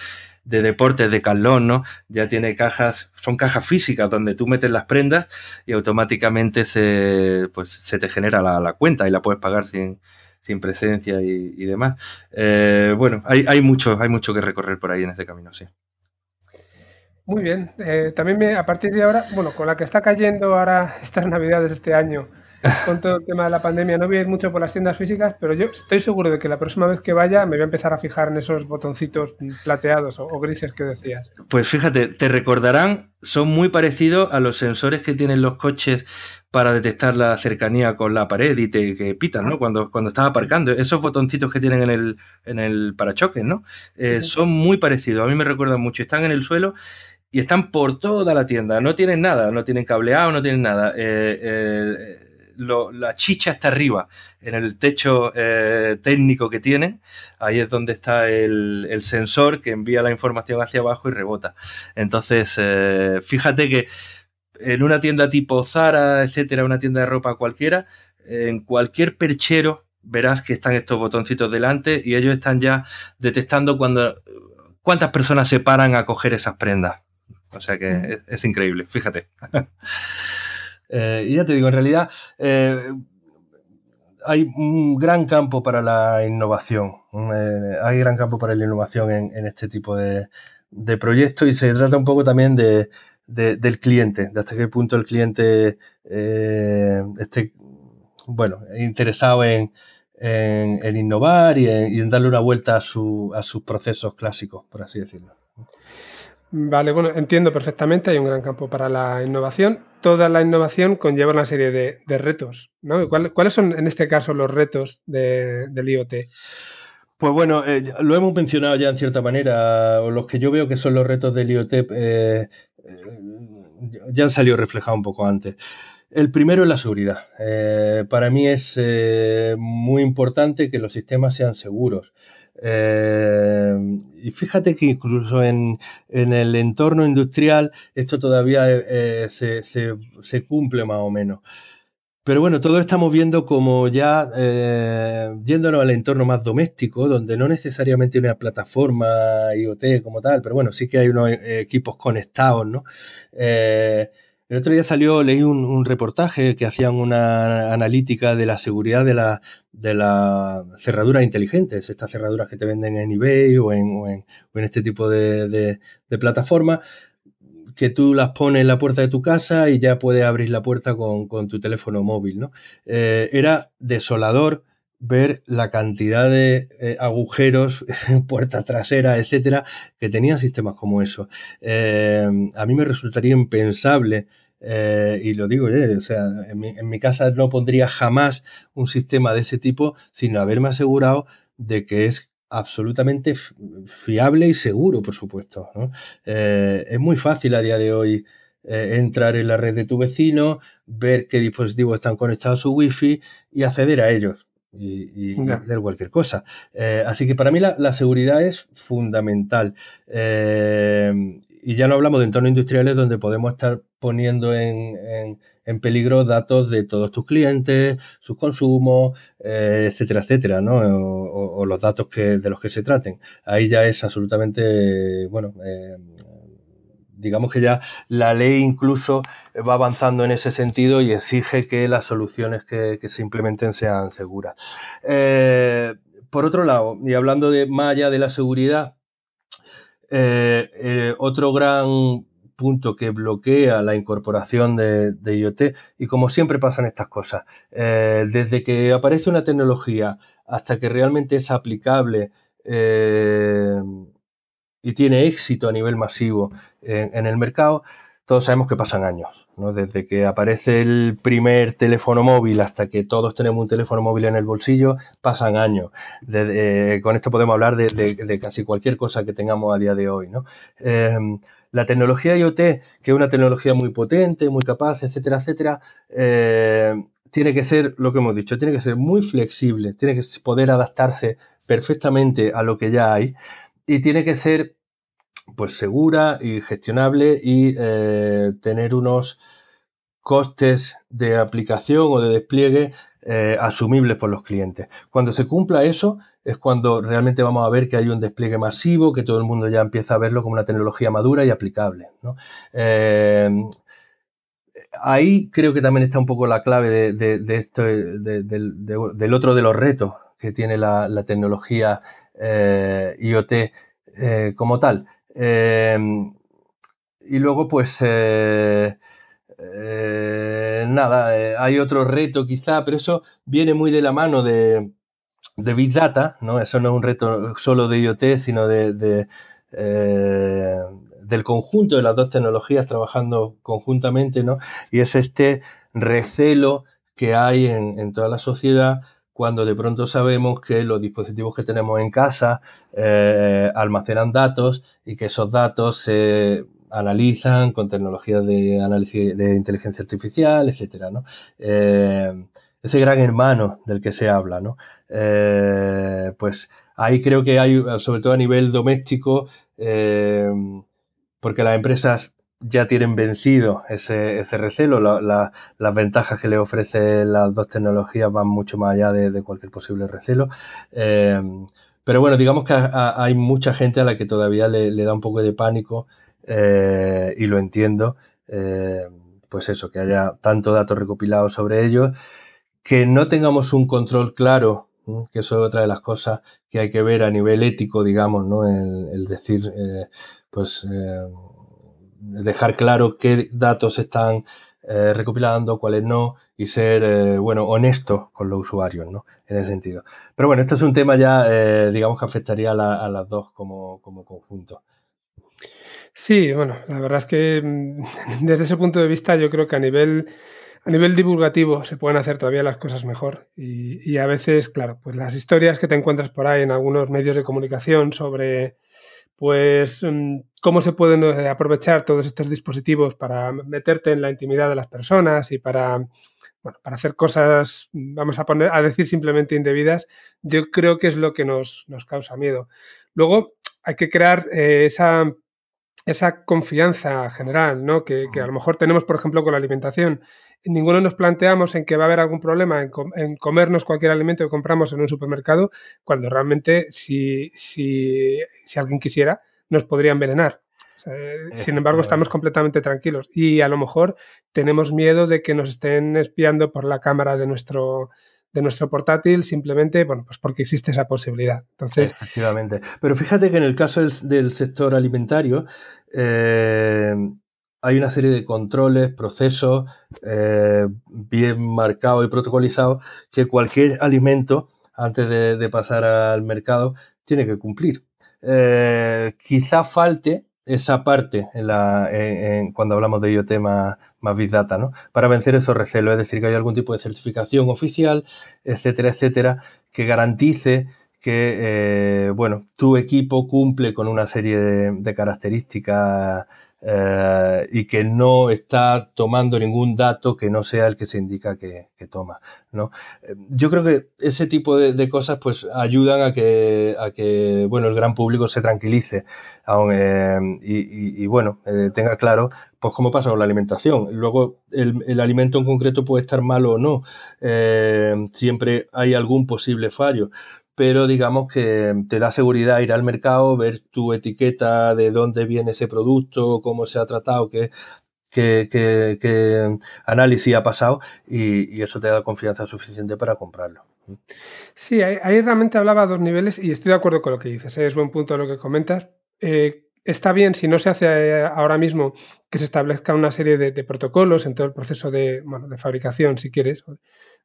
de deportes de Carlón, ¿no? Ya tiene cajas, son cajas físicas donde tú metes las prendas y automáticamente se, pues, se te genera la, cuenta y la puedes pagar sin, sin presencia y, demás. Eh, bueno, hay, hay, mucho, hay mucho que recorrer por ahí en este camino, sí. Muy bien. Eh, también me, a partir de ahora, bueno, con la que está cayendo ahora estas navidades este año, con todo el tema de la pandemia. No voy a ir mucho por las tiendas físicas, pero yo estoy seguro de que la próxima vez que vaya me voy a empezar a fijar en esos botoncitos plateados o, grises que decías. Pues fíjate, te recordarán, son muy parecidos a los sensores que tienen los coches para detectar la cercanía con la pared y te que pitan, ¿no? Cuando, cuando estás aparcando. Esos botoncitos que tienen en el, en el parachoques, ¿no? Eh, son muy parecidos. A mí me recuerdan mucho. Están en el suelo y están por toda la tienda. No tienen nada, no tienen cableado, no tienen nada. Eh, eh, la chicha está arriba, en el techo técnico que tienen. Ahí es donde está el, el, sensor que envía la información hacia abajo y rebota. Entonces, fíjate que en una tienda tipo Zara, etcétera, una tienda de ropa cualquiera, en cualquier perchero verás que están estos botoncitos delante y ellos están ya detectando cuando cuántas personas se paran a coger esas prendas. O sea que mm. es, increíble, fíjate. Eh, y ya te digo, en realidad eh, hay un gran campo para la innovación. Eh, hay gran campo para la innovación en, este tipo de, de proyectos y se trata un poco también de, del cliente, de hasta qué punto el cliente esté, bueno, interesado en, en, innovar y en, darle una vuelta a, su, a sus procesos clásicos, por así decirlo. Vale, bueno, entiendo perfectamente, hay un gran campo para la innovación. Toda la innovación conlleva una serie de, retos, ¿no? ¿Cuáles son en este caso los retos del IoT? Pues bueno, eh, lo hemos mencionado ya en cierta manera, los que yo veo que son los retos del IoT eh, ya han salido reflejados un poco antes. El primero es la seguridad. Eh, para mí es eh, muy importante que los sistemas sean seguros. Eh, y fíjate que incluso en, el entorno industrial esto todavía se, se, cumple más o menos. Pero bueno, todo estamos viendo como ya eh, yéndonos al entorno más doméstico, donde no necesariamente una plataforma IoT como tal, pero bueno, sí que hay unos eh, equipos conectados, ¿no? Eh, el otro día salió, leí un, reportaje que hacían una analítica de la seguridad de, la, de las cerraduras inteligentes, estas cerraduras que te venden en eBay o en, este tipo de, de plataformas, que tú las pones en la puerta de tu casa y ya puedes abrir la puerta con, tu teléfono móvil, ¿no? Eh, era desolador ver la cantidad de eh, agujeros, puerta trasera, etcétera, que tenían sistemas como eso. Eh, a mí me resultaría impensable y lo digo, o sea, en mi, casa no pondría jamás un sistema de ese tipo sin haberme asegurado de que es absolutamente fiable y seguro, por supuesto. Eh, es muy fácil a día de hoy eh, entrar en la red de tu vecino, ver qué dispositivos están conectados a su wifi y acceder a ellos y, y hacer cualquier cosa. Eh, así que para mí la, seguridad es fundamental. y ya no hablamos de entornos industriales donde podemos estar poniendo en, peligro datos de todos tus clientes, sus consumos, eh, etcétera, etcétera, ¿no? O, los datos que, de los que se traten. Ahí ya es absolutamente, bueno, eh, digamos que ya la ley incluso va avanzando en ese sentido y exige que las soluciones que, se implementen sean seguras. Eh, por otro lado, y hablando de más allá de la seguridad, otro gran punto que bloquea la incorporación de, IoT y como siempre pasan estas cosas, eh, desde que aparece una tecnología hasta que realmente es aplicable eh, y tiene éxito a nivel masivo en, el mercado, todos sabemos que pasan años, ¿no? Desde que aparece el primer teléfono móvil hasta que todos tenemos un teléfono móvil en el bolsillo, pasan años. Con esto podemos hablar de, casi cualquier cosa que tengamos a día de hoy, ¿no? La tecnología IoT, que es una tecnología muy potente, muy capaz, etcétera, etcétera, eh, tiene que ser, lo que hemos dicho, tiene que ser muy flexible, tiene que poder adaptarse perfectamente a lo que ya hay y tiene que ser pues segura y gestionable y eh, tener unos costes de aplicación o de despliegue eh, asumibles por los clientes. Cuando se cumpla eso es cuando realmente vamos a ver que hay un despliegue masivo, que todo el mundo ya empieza a verlo como una tecnología madura y aplicable. Eh, ahí creo que también está un poco la clave de, esto, del otro de los retos que tiene la, tecnología IoT como tal. Y luego, pues, eh, nada, eh, hay otro reto quizá, pero eso viene muy de la mano de, Big Data, ¿no? Eso no es un reto solo de IoT, sino de, eh, del conjunto de las dos tecnologías trabajando conjuntamente, ¿no? Y es este recelo que hay en, toda la sociedad cuando de pronto sabemos que los dispositivos que tenemos en casa eh, almacenan datos y que esos datos se analizan con tecnologías de análisis de inteligencia artificial, etcétera, ¿no? Eh, ese gran hermano del que se habla, ¿no? Eh, pues ahí creo que hay, sobre todo a nivel doméstico, porque las empresas ya tienen vencido ese, recelo. las ventajas que le ofrecen las dos tecnologías van mucho más allá de, cualquier posible recelo. Eh, pero bueno, digamos que hay mucha gente a la que todavía le, da un poco de pánico eh, y lo entiendo. Eh, pues eso, que haya tanto datos recopilados sobre ellos, que no tengamos un control claro, que eso es otra de las cosas que hay que ver a nivel ético, digamos, ¿no? El, decir, pues dejar claro qué datos están eh, recopilando, cuáles no, y ser, eh, bueno, honesto con los usuarios, ¿no? En ese sentido. Pero bueno, esto es un tema ya, eh, digamos, que afectaría a, las dos como, como, conjunto. Sí, bueno, la verdad es que mm, desde ese punto de vista yo creo que a nivel, a nivel divulgativo se pueden hacer todavía las cosas mejor. Y, y a veces, claro, pues las historias que te encuentras por ahí en algunos medios de comunicación sobre pues mm, cómo se pueden eh, aprovechar todos estos dispositivos para meterte en la intimidad de las personas y para, bueno, para hacer cosas, vamos a poner, a decir simplemente indebidas, yo creo que es lo que nos, causa miedo. Luego hay que crear eh, esa, esa, confianza general, ¿no? Que, a lo mejor tenemos, por ejemplo, con la alimentación. Ninguno nos planteamos en que va a haber algún problema en, comernos cualquier alimento que compramos en un supermercado, cuando realmente si, si, si alguien quisiera, nos podría envenenar. sin embargo, estamos completamente tranquilos y a lo mejor tenemos miedo de que nos estén espiando por la cámara de nuestro, de nuestro portátil simplemente, bueno, pues porque existe esa posibilidad. Entonces, Efectivamente. Pero fíjate que en el caso del, sector alimentario, eh, hay una serie de controles, procesos eh, bien marcados y protocolizados que cualquier alimento, antes de, pasar al mercado, tiene que cumplir. Eh, quizá falte esa parte cuando hablamos de IoT más, más, Big Data, ¿no? Para vencer esos recelos, es decir, que hay algún tipo de certificación oficial, etcétera, etcétera, que garantice que, eh, bueno, tu equipo cumple con una serie de características eh, y que no está tomando ningún dato que no sea el que se indica que, toma. ¿no? Eh, yo creo que ese tipo de, cosas pues ayudan a que, a que bueno, el gran público se tranquilice eh, y, bueno, tenga claro pues cómo pasa con la alimentación. Luego el, el, alimento en concreto puede estar malo o no. siempre hay algún posible fallo pero digamos que te da seguridad ir al mercado, ver tu etiqueta de dónde viene ese producto, cómo se ha tratado, qué, análisis ha pasado y, eso te da confianza suficiente para comprarlo. Sí, ahí, realmente hablaba a dos niveles y estoy de acuerdo con lo que dices, ¿eh? es buen punto lo que comentas. Eh, está bien si no se hace eh, ahora mismo que se establezca una serie de, protocolos en todo el proceso de, fabricación, si quieres,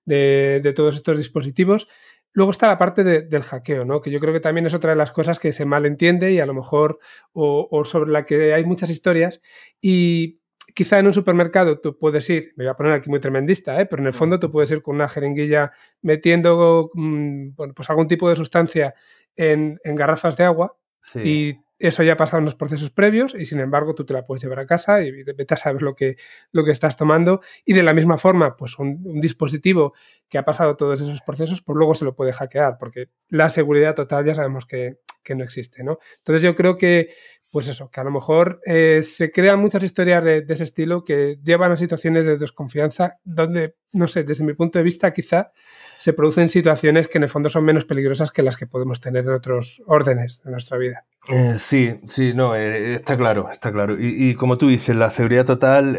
de todos estos dispositivos Luego está la parte del hackeo, ¿no? Que yo creo que también es otra de las cosas que se malentiende y a lo mejor, o, sobre la que hay muchas historias. Y quizá en un supermercado tú puedes ir, me voy a poner aquí muy tremendista, ¿eh? pero en el fondo tú puedes ir con una jeringuilla metiendo mm, bueno, pues algún tipo de sustancia en, garrafas de agua y eso ya ha pasado en los procesos previos y sin embargo tú te la puedes llevar a casa y vete a saber lo que, lo que estás tomando. Y de la misma forma, pues un, dispositivo que ha pasado todos esos procesos, pues luego se lo puede hackear, porque la seguridad total ya sabemos que, no existe, ¿no? Entonces yo creo que, pues eso, que a lo mejor eh, se crean muchas historias de, ese estilo que llevan a situaciones de desconfianza donde, no sé, desde mi punto de vista quizá se producen situaciones que en el fondo son menos peligrosas que las que podemos tener en otros órdenes de nuestra vida. Eh, sí, sí, no, eh, está claro, está claro. Y, como tú dices, la seguridad total,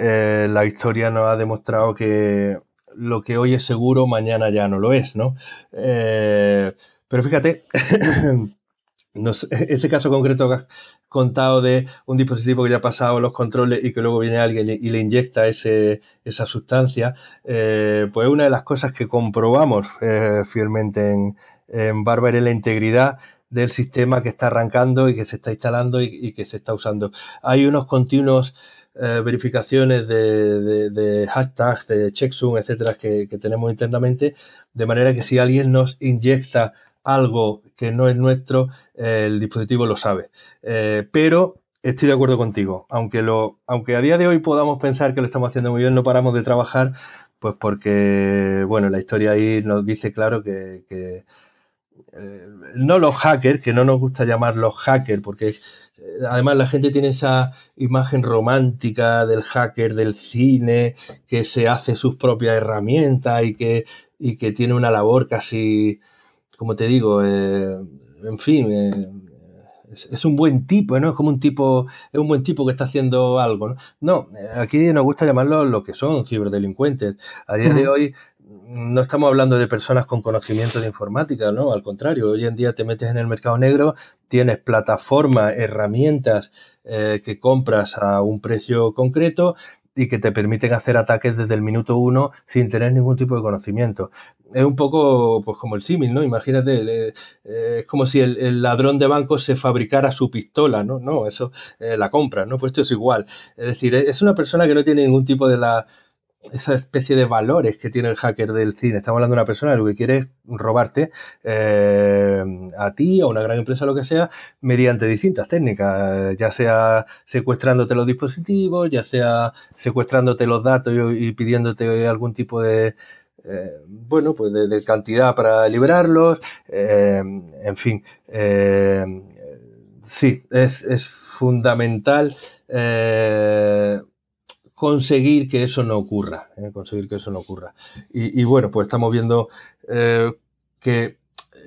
la historia nos ha demostrado que lo que hoy es seguro, mañana ya no lo es, ¿no? pero fíjate, ese caso concreto contado de un dispositivo que ya ha pasado los controles y que luego viene alguien y le inyecta esa sustancia, pues una de las cosas que comprobamos fielmente en, en Barber es la integridad del sistema que está arrancando y que se está instalando y, que se está usando. Hay unos continuos eh, verificaciones de, de, hashtags, de checksum, etcétera, que, tenemos internamente, de manera que si alguien nos inyecta algo que no es nuestro, el dispositivo lo sabe. Eh, pero estoy de acuerdo contigo. Aunque, lo, aunque a día de hoy podamos pensar que lo estamos haciendo muy bien, no paramos de trabajar, pues porque, bueno, la historia ahí nos dice claro que, eh, no los hackers, que no nos gusta llamar los hackers, porque eh, además la gente tiene esa imagen romántica del hacker del cine, que se hace sus propias herramientas y que, y que tiene una labor casi, como te digo, eh, en fin, es, un buen tipo, ¿no? Es como un tipo, es un buen tipo que está haciendo algo, ¿no? No, aquí nos gusta llamarlo lo que son ciberdelincuentes. A día de hoy no estamos hablando de personas con conocimiento de informática, ¿no? Al contrario, hoy en día te metes en el mercado negro, tienes plataformas, herramientas eh, que compras a un precio concreto y que te permiten hacer ataques desde el minuto uno sin tener ningún tipo de conocimiento es un poco pues como el símil, ¿no? Imagínate, eh, es como si el, ladrón de banco se fabricara su pistola, ¿no? No, eso eh, la compra, ¿no? Pues esto es igual. Es decir, es una persona que no tiene ningún tipo de la esa especie de valores que tiene el hacker del cine. Estamos hablando de una persona que lo que quiere es robarte eh, a ti, a una gran empresa, lo que sea, mediante distintas técnicas, ya sea secuestrándote los dispositivos, ya sea secuestrándote los datos y pidiéndote algún tipo de, eh, bueno, pues de, cantidad para liberarlos, eh, en fin, eh, sí, es, fundamental conseguir que eso no ocurra, conseguir que eso no ocurra. Y, bueno, pues estamos viendo que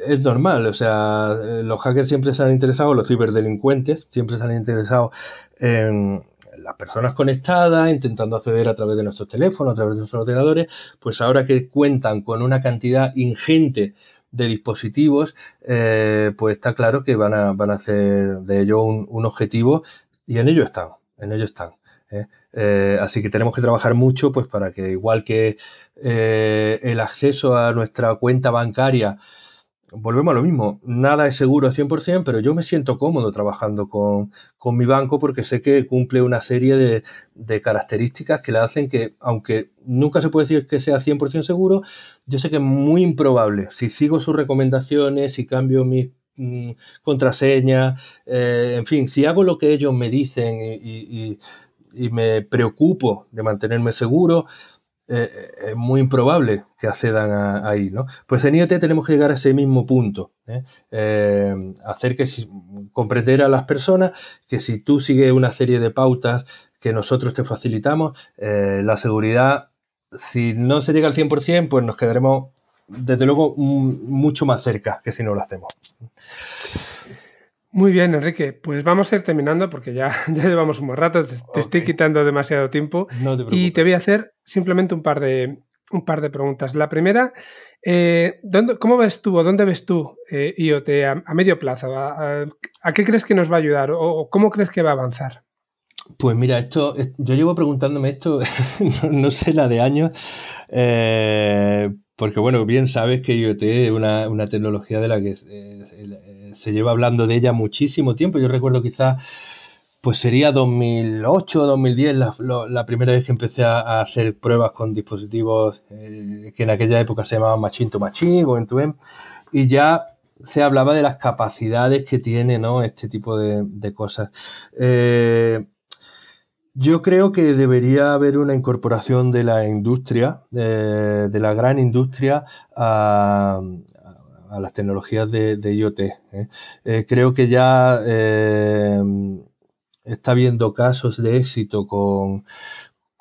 es normal, o sea, los hackers siempre se han interesado, los ciberdelincuentes siempre se han interesado en las personas conectadas, intentando acceder a través de nuestros teléfonos, a través de nuestros ordenadores, pues ahora que cuentan con una cantidad ingente de dispositivos, eh, pues está claro que van a, van a hacer de ello un, objetivo y en ello están, en ello están. ¿Eh? Eh, así que tenemos que trabajar mucho pues para que igual que el acceso a nuestra cuenta bancaria volvemos a lo mismo, nada es seguro al 100%, pero yo me siento cómodo trabajando con, mi banco porque sé que cumple una serie de, características que le hacen que, aunque nunca se puede decir que sea 100% seguro, yo sé que es muy improbable. Si sigo sus recomendaciones, si cambio mi mm, contraseña, eh, en fin, si hago lo que ellos me dicen y me preocupo de mantenerme seguro, eh, eh, es muy improbable que accedan ahí, ¿no? Pues en IoT tenemos que llegar a ese mismo punto, ¿eh? hacer que comprender a las personas que si tú sigues una serie de pautas que nosotros te facilitamos, la seguridad, si no se llega al 100%, pues nos quedaremos desde luego mucho más cerca que si no lo hacemos. Muy bien, Enrique. Pues vamos a ir terminando porque ya, ya llevamos un buen rato. Te estoy quitando demasiado tiempo. y te voy a hacer simplemente un par de, un par de preguntas. La primera, eh, ¿cómo ves tú o dónde ves tú eh, IoT a, medio plazo? A, qué crees que nos va a ayudar o, cómo crees que va a avanzar? Pues mira, esto, yo llevo preguntándome esto, no, sé la de años, eh, porque bueno, bien sabes que IoT es una, una tecnología de la que se lleva hablando de ella muchísimo tiempo. Yo recuerdo quizás, pues sería 2008 o 2010 la, la, primera vez que empecé a, hacer pruebas con dispositivos eh, que en aquella época se llamaban Machine to Machine o en tu y ya se hablaba de las capacidades que tiene ¿no? este tipo de, cosas. Eh, yo creo que debería haber una incorporación de la industria, eh, de la gran industria, a, las tecnologías de, IoT. ¿eh? Eh, creo que ya está habiendo casos de éxito con,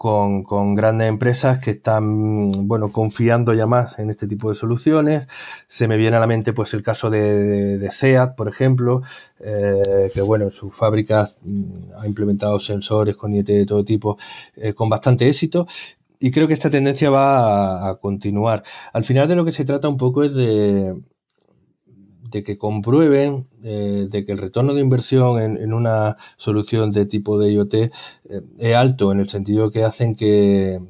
con, grandes empresas que están bueno confiando ya más en este tipo de soluciones. Se me viene a la mente pues el caso de, SEAT, por ejemplo, que bueno, en sus fábricas mm, ha implementado sensores con IoT de todo tipo con bastante éxito y creo que esta tendencia va a, continuar. Al final de lo que se trata un poco es de, de que comprueben eh, de que el retorno de inversión en, una solución de tipo de IoT eh, es alto, en el sentido que hacen que,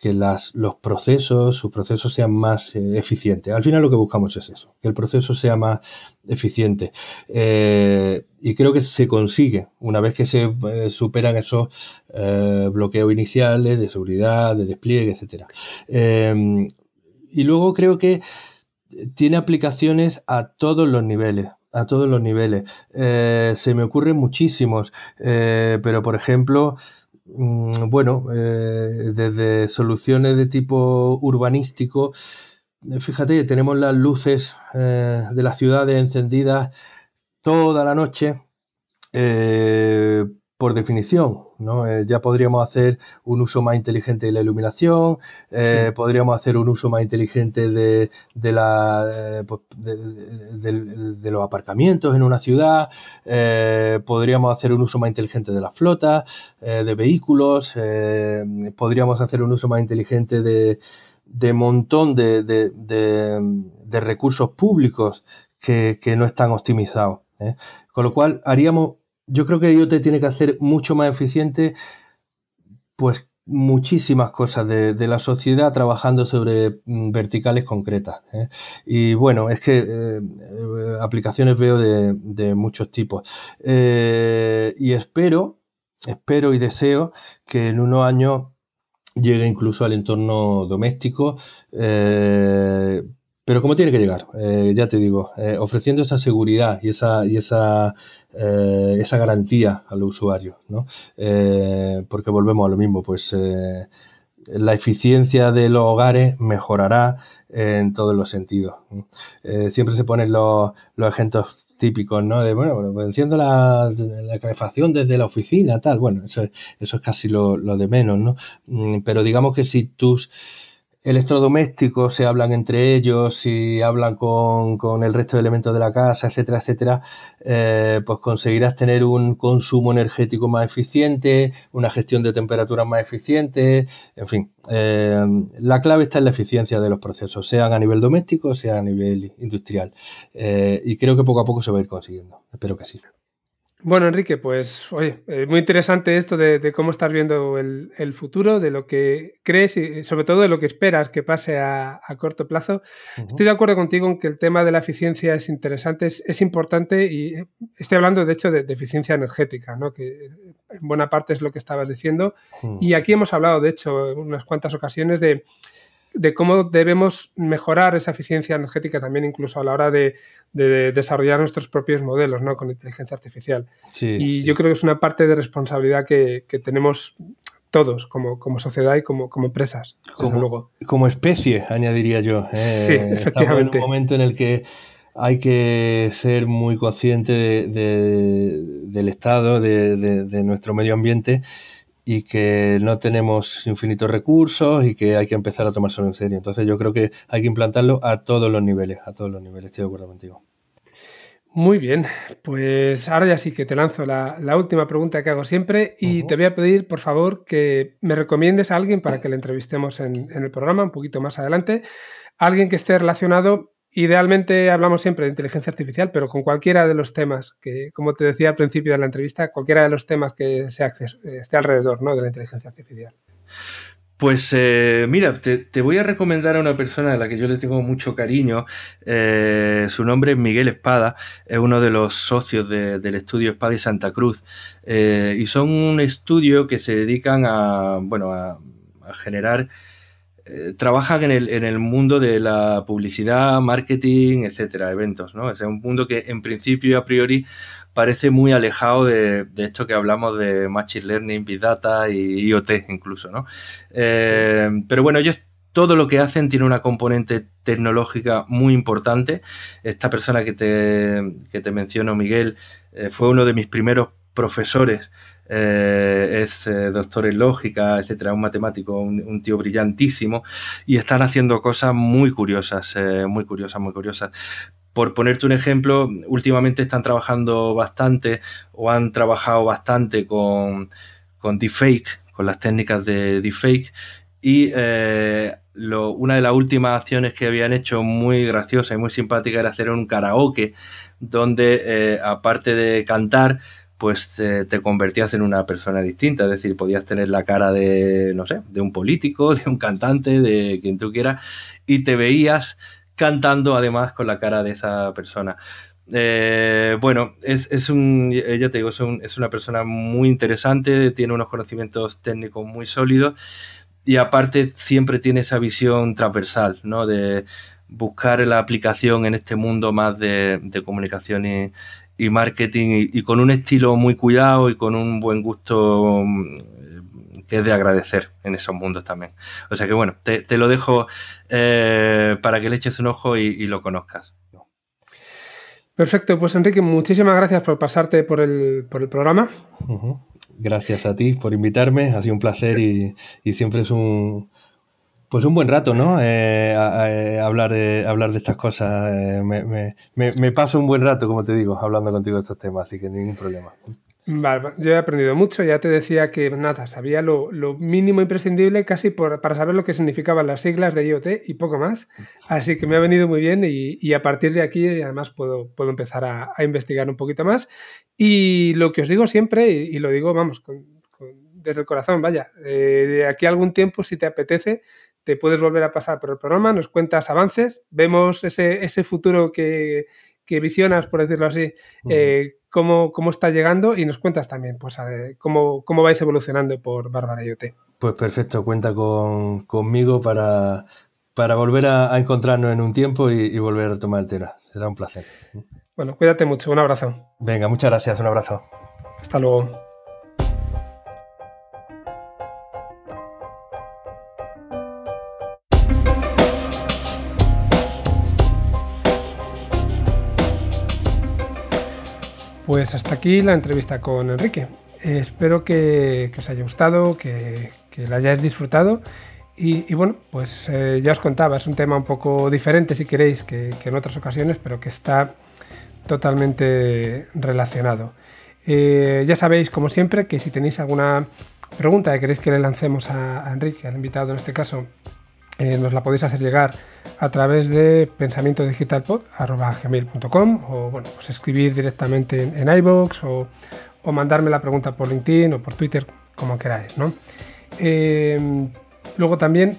que las, los procesos, sus procesos sean más eh, eficientes. Al final lo que buscamos es eso, que el proceso sea más eficiente. Y creo que se consigue una vez que se superan esos bloqueos iniciales de seguridad, de despliegue, etc. y luego creo que tiene aplicaciones a todos los niveles a todos los niveles. se me ocurren muchísimos, pero por ejemplo, Mm, bueno, eh, desde soluciones de tipo urbanístico, eh, fíjate, tenemos las luces eh, de las ciudades encendidas toda la noche por definición, ¿no? Eh, ya podríamos hacer un uso más inteligente de la iluminación, eh, podríamos hacer un uso más inteligente de, la, eh, pues, de, los aparcamientos en una ciudad, podríamos hacer un uso más inteligente de las flotas, de vehículos, podríamos hacer un uso más inteligente de, de montón de, recursos públicos que, que no están optimizados. Con lo cual haríamos yo creo que IoT tiene que hacer mucho más eficiente, pues muchísimas cosas de, la sociedad trabajando sobre mm, verticales concretas. ¿eh? Y bueno, es que eh, eh, aplicaciones veo de, muchos tipos. y espero, espero y deseo que en unos años llegue incluso al entorno doméstico pero ¿cómo tiene que llegar? Eh, ya te digo, eh, ofreciendo esa seguridad y esa, y esa, eh, esa garantía al usuario, ¿no? porque volvemos a lo mismo, pues la eficiencia de los hogares mejorará en todos los sentidos. siempre se ponen los, los ejemplos típicos, ¿no? De, bueno, enciendo la, la, calefacción desde la oficina, tal. Bueno, eso, eso es casi lo, lo de menos, ¿no? Mm, pero digamos que si tus electrodomésticos se hablan entre ellos, si hablan con, el resto de elementos de la casa, etcétera, etcétera, eh, pues conseguirás tener un consumo energético más eficiente, una gestión de temperaturas más eficiente, en fin. Eh, la clave está en la eficiencia de los procesos, sean a nivel doméstico, sea a nivel industrial. Eh, y creo que poco a poco se va a ir consiguiendo. Espero que sí. Bueno, Enrique, pues oye, eh, muy interesante esto de, cómo estás viendo el, futuro, de lo que crees y sobre todo de lo que esperas que pase a, corto plazo. Estoy de acuerdo contigo en que el tema de la eficiencia es interesante, es, importante y eh, estoy hablando de hecho de, eficiencia energética, ¿no? que en buena parte es lo que estabas diciendo. Y aquí hemos hablado, de hecho, en unas cuantas ocasiones de de cómo debemos mejorar esa eficiencia energética también incluso a la hora de, desarrollar nuestros propios modelos ¿no? con inteligencia artificial. y yo creo que es una parte de responsabilidad que, tenemos todos como, como, sociedad y como, como empresas. Como, luego. como especie, añadiría yo. Eh, sí, efectivamente. en un momento en el que hay que ser muy consciente del estado de nuestro medio ambiente y que no tenemos infinitos recursos y que hay que empezar a tomárselo en serio. Entonces yo creo que hay que implantarlo a todos los niveles, a todos los niveles, estoy de acuerdo contigo. Muy bien, pues ahora ya sí que te lanzo la, última pregunta que hago siempre y te voy a pedir, por favor, que me recomiendes a alguien para que le entrevistemos en, en el programa un poquito más adelante, alguien que esté relacionado Idealmente hablamos siempre de inteligencia artificial, pero con cualquiera de los temas que, como te decía al principio de la entrevista, cualquiera de los temas que se esté alrededor ¿no? de la inteligencia artificial. Pues eh, mira, te, voy a recomendar a una persona a la que yo le tengo mucho cariño. Eh, su nombre es Miguel Espada, es uno de los socios del estudio Espada y Santa Cruz. Eh, y son un estudio que se dedican a, bueno, a generar eh, trabajan en el, en el, mundo de la publicidad, marketing, etcétera, eventos, ¿no? Es un mundo que en principio y a priori parece muy alejado de, esto que hablamos de Machine Learning, Big Data y IoT incluso. Eh, pero bueno, ellos todo lo que hacen tiene una componente tecnológica muy importante. Esta persona que te, que te menciono, Miguel, eh, fue uno de mis primeros profesores eh, es eh, doctor en lógica, etcétera, un matemático, un, tío brillantísimo, y están haciendo cosas muy curiosas, eh, muy curiosas, muy curiosas. Por ponerte un ejemplo, últimamente están trabajando bastante o han trabajado bastante con, con deepfake, con las técnicas de deepfake, y una de las últimas acciones que habían hecho muy graciosa y muy simpática era hacer un karaoke donde aparte de cantar pues te, convertías en una persona distinta, es decir, podías tener la cara de, no sé, de un político, de un cantante, de quien tú quieras, y te veías cantando además con la cara de esa persona. Eh, bueno, es, es, un, ya te digo, es, un, es, una persona muy interesante, tiene unos conocimientos técnicos muy sólidos y aparte siempre tiene esa visión transversal, ¿no? De buscar la aplicación en este mundo más de, de comunicación y, y marketing y, y, con un estilo muy cuidado y con un buen gusto mm, que es de agradecer en esos mundos también. O sea que bueno, te, te lo dejo eh, para que le eches un ojo y, y lo conozcas. Perfecto, pues Enrique, muchísimas gracias por pasarte por el, por el programa. Uh -huh. Gracias a ti por invitarme, ha sido un placer y, y siempre es un, pues un buen rato, ¿no? Eh, a, a, hablar, de, hablar de estas cosas. Eh, me, me, me, paso un buen rato, como te digo, hablando contigo de estos temas, así que ningún problema. Vale, yo he aprendido mucho, ya te decía que nada, sabía lo, lo mínimo imprescindible casi por, para saber lo que significaban las siglas de IoT y poco más, así que me ha venido muy bien y, y a partir de aquí además puedo, puedo empezar a, a, investigar un poquito más y lo que os digo siempre, y, y lo digo, vamos, con, con, desde el corazón, vaya, eh, de aquí a algún tiempo, si te apetece, te puedes volver a pasar por el programa, nos cuentas avances, vemos ese, ese futuro que, que visionas, por decirlo así, uh -huh. eh, cómo, cómo está llegando y nos cuentas también pues, cómo, cómo vais evolucionando por Bárbara IoT. Pues perfecto, cuenta con, conmigo para, para volver a, a, encontrarnos en un tiempo y, y, volver a tomar el tema. Será un placer. Bueno, cuídate mucho, un abrazo. Venga, muchas gracias, un abrazo. Hasta luego. Pues hasta aquí la entrevista con Enrique. Eh, espero que, os haya gustado, que, la hayáis disfrutado. Y, bueno, pues eh, ya os contaba, es un tema un poco diferente si queréis que, que en otras ocasiones, pero que está totalmente relacionado. Eh, ya sabéis, como siempre, que si tenéis alguna pregunta que queréis que le lancemos a, a Enrique, al invitado en este caso, eh, nos la podéis hacer llegar a través de pensamientodigitalpod.com o bueno, pues escribir directamente en, en iVoox o, o, mandarme la pregunta por LinkedIn o por Twitter, como queráis. ¿no? Eh, luego también,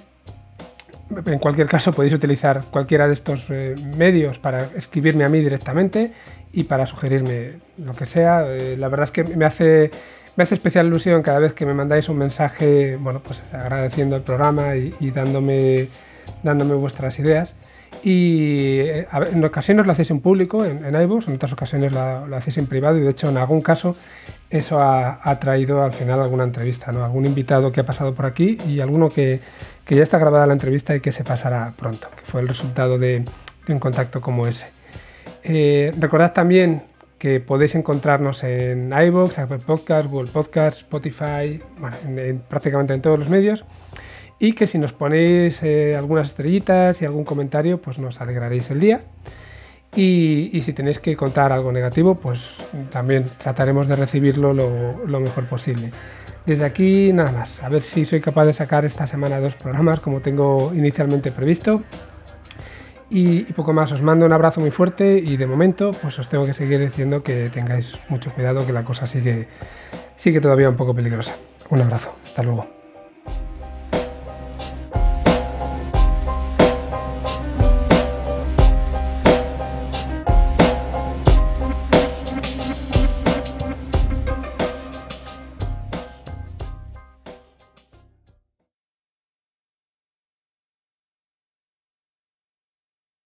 en cualquier caso, podéis utilizar cualquiera de estos eh, medios para escribirme a mí directamente y para sugerirme lo que sea. Eh, la verdad es que me hace me hace especial ilusión cada vez que me mandáis un mensaje, bueno, pues agradeciendo el programa y, y dándome, dándome vuestras ideas. Y eh, en ocasiones lo hacéis en público, en, en iVoox, en otras ocasiones lo, lo, hacéis en privado y de hecho en algún caso eso ha, ha, traído al final alguna entrevista, ¿no? algún invitado que ha pasado por aquí y alguno que, que ya está grabada la entrevista y que se pasará pronto, que fue el resultado de, de un contacto como ese. Eh, recordad también que podéis encontrarnos en iVoox, Apple Podcasts, Google Podcasts, Spotify, bueno, en, en, prácticamente en todos los medios. Y que si nos ponéis eh, algunas estrellitas y algún comentario, pues nos alegraréis el día. Y, si tenéis que contar algo negativo, pues también trataremos de recibirlo lo, lo, mejor posible. Desde aquí, nada más. A ver si soy capaz de sacar esta semana dos programas como tengo inicialmente previsto. Y, poco más, os mando un abrazo muy fuerte y de momento pues os tengo que seguir diciendo que tengáis mucho cuidado, que la cosa sigue, sigue todavía un poco peligrosa. Un abrazo, hasta luego.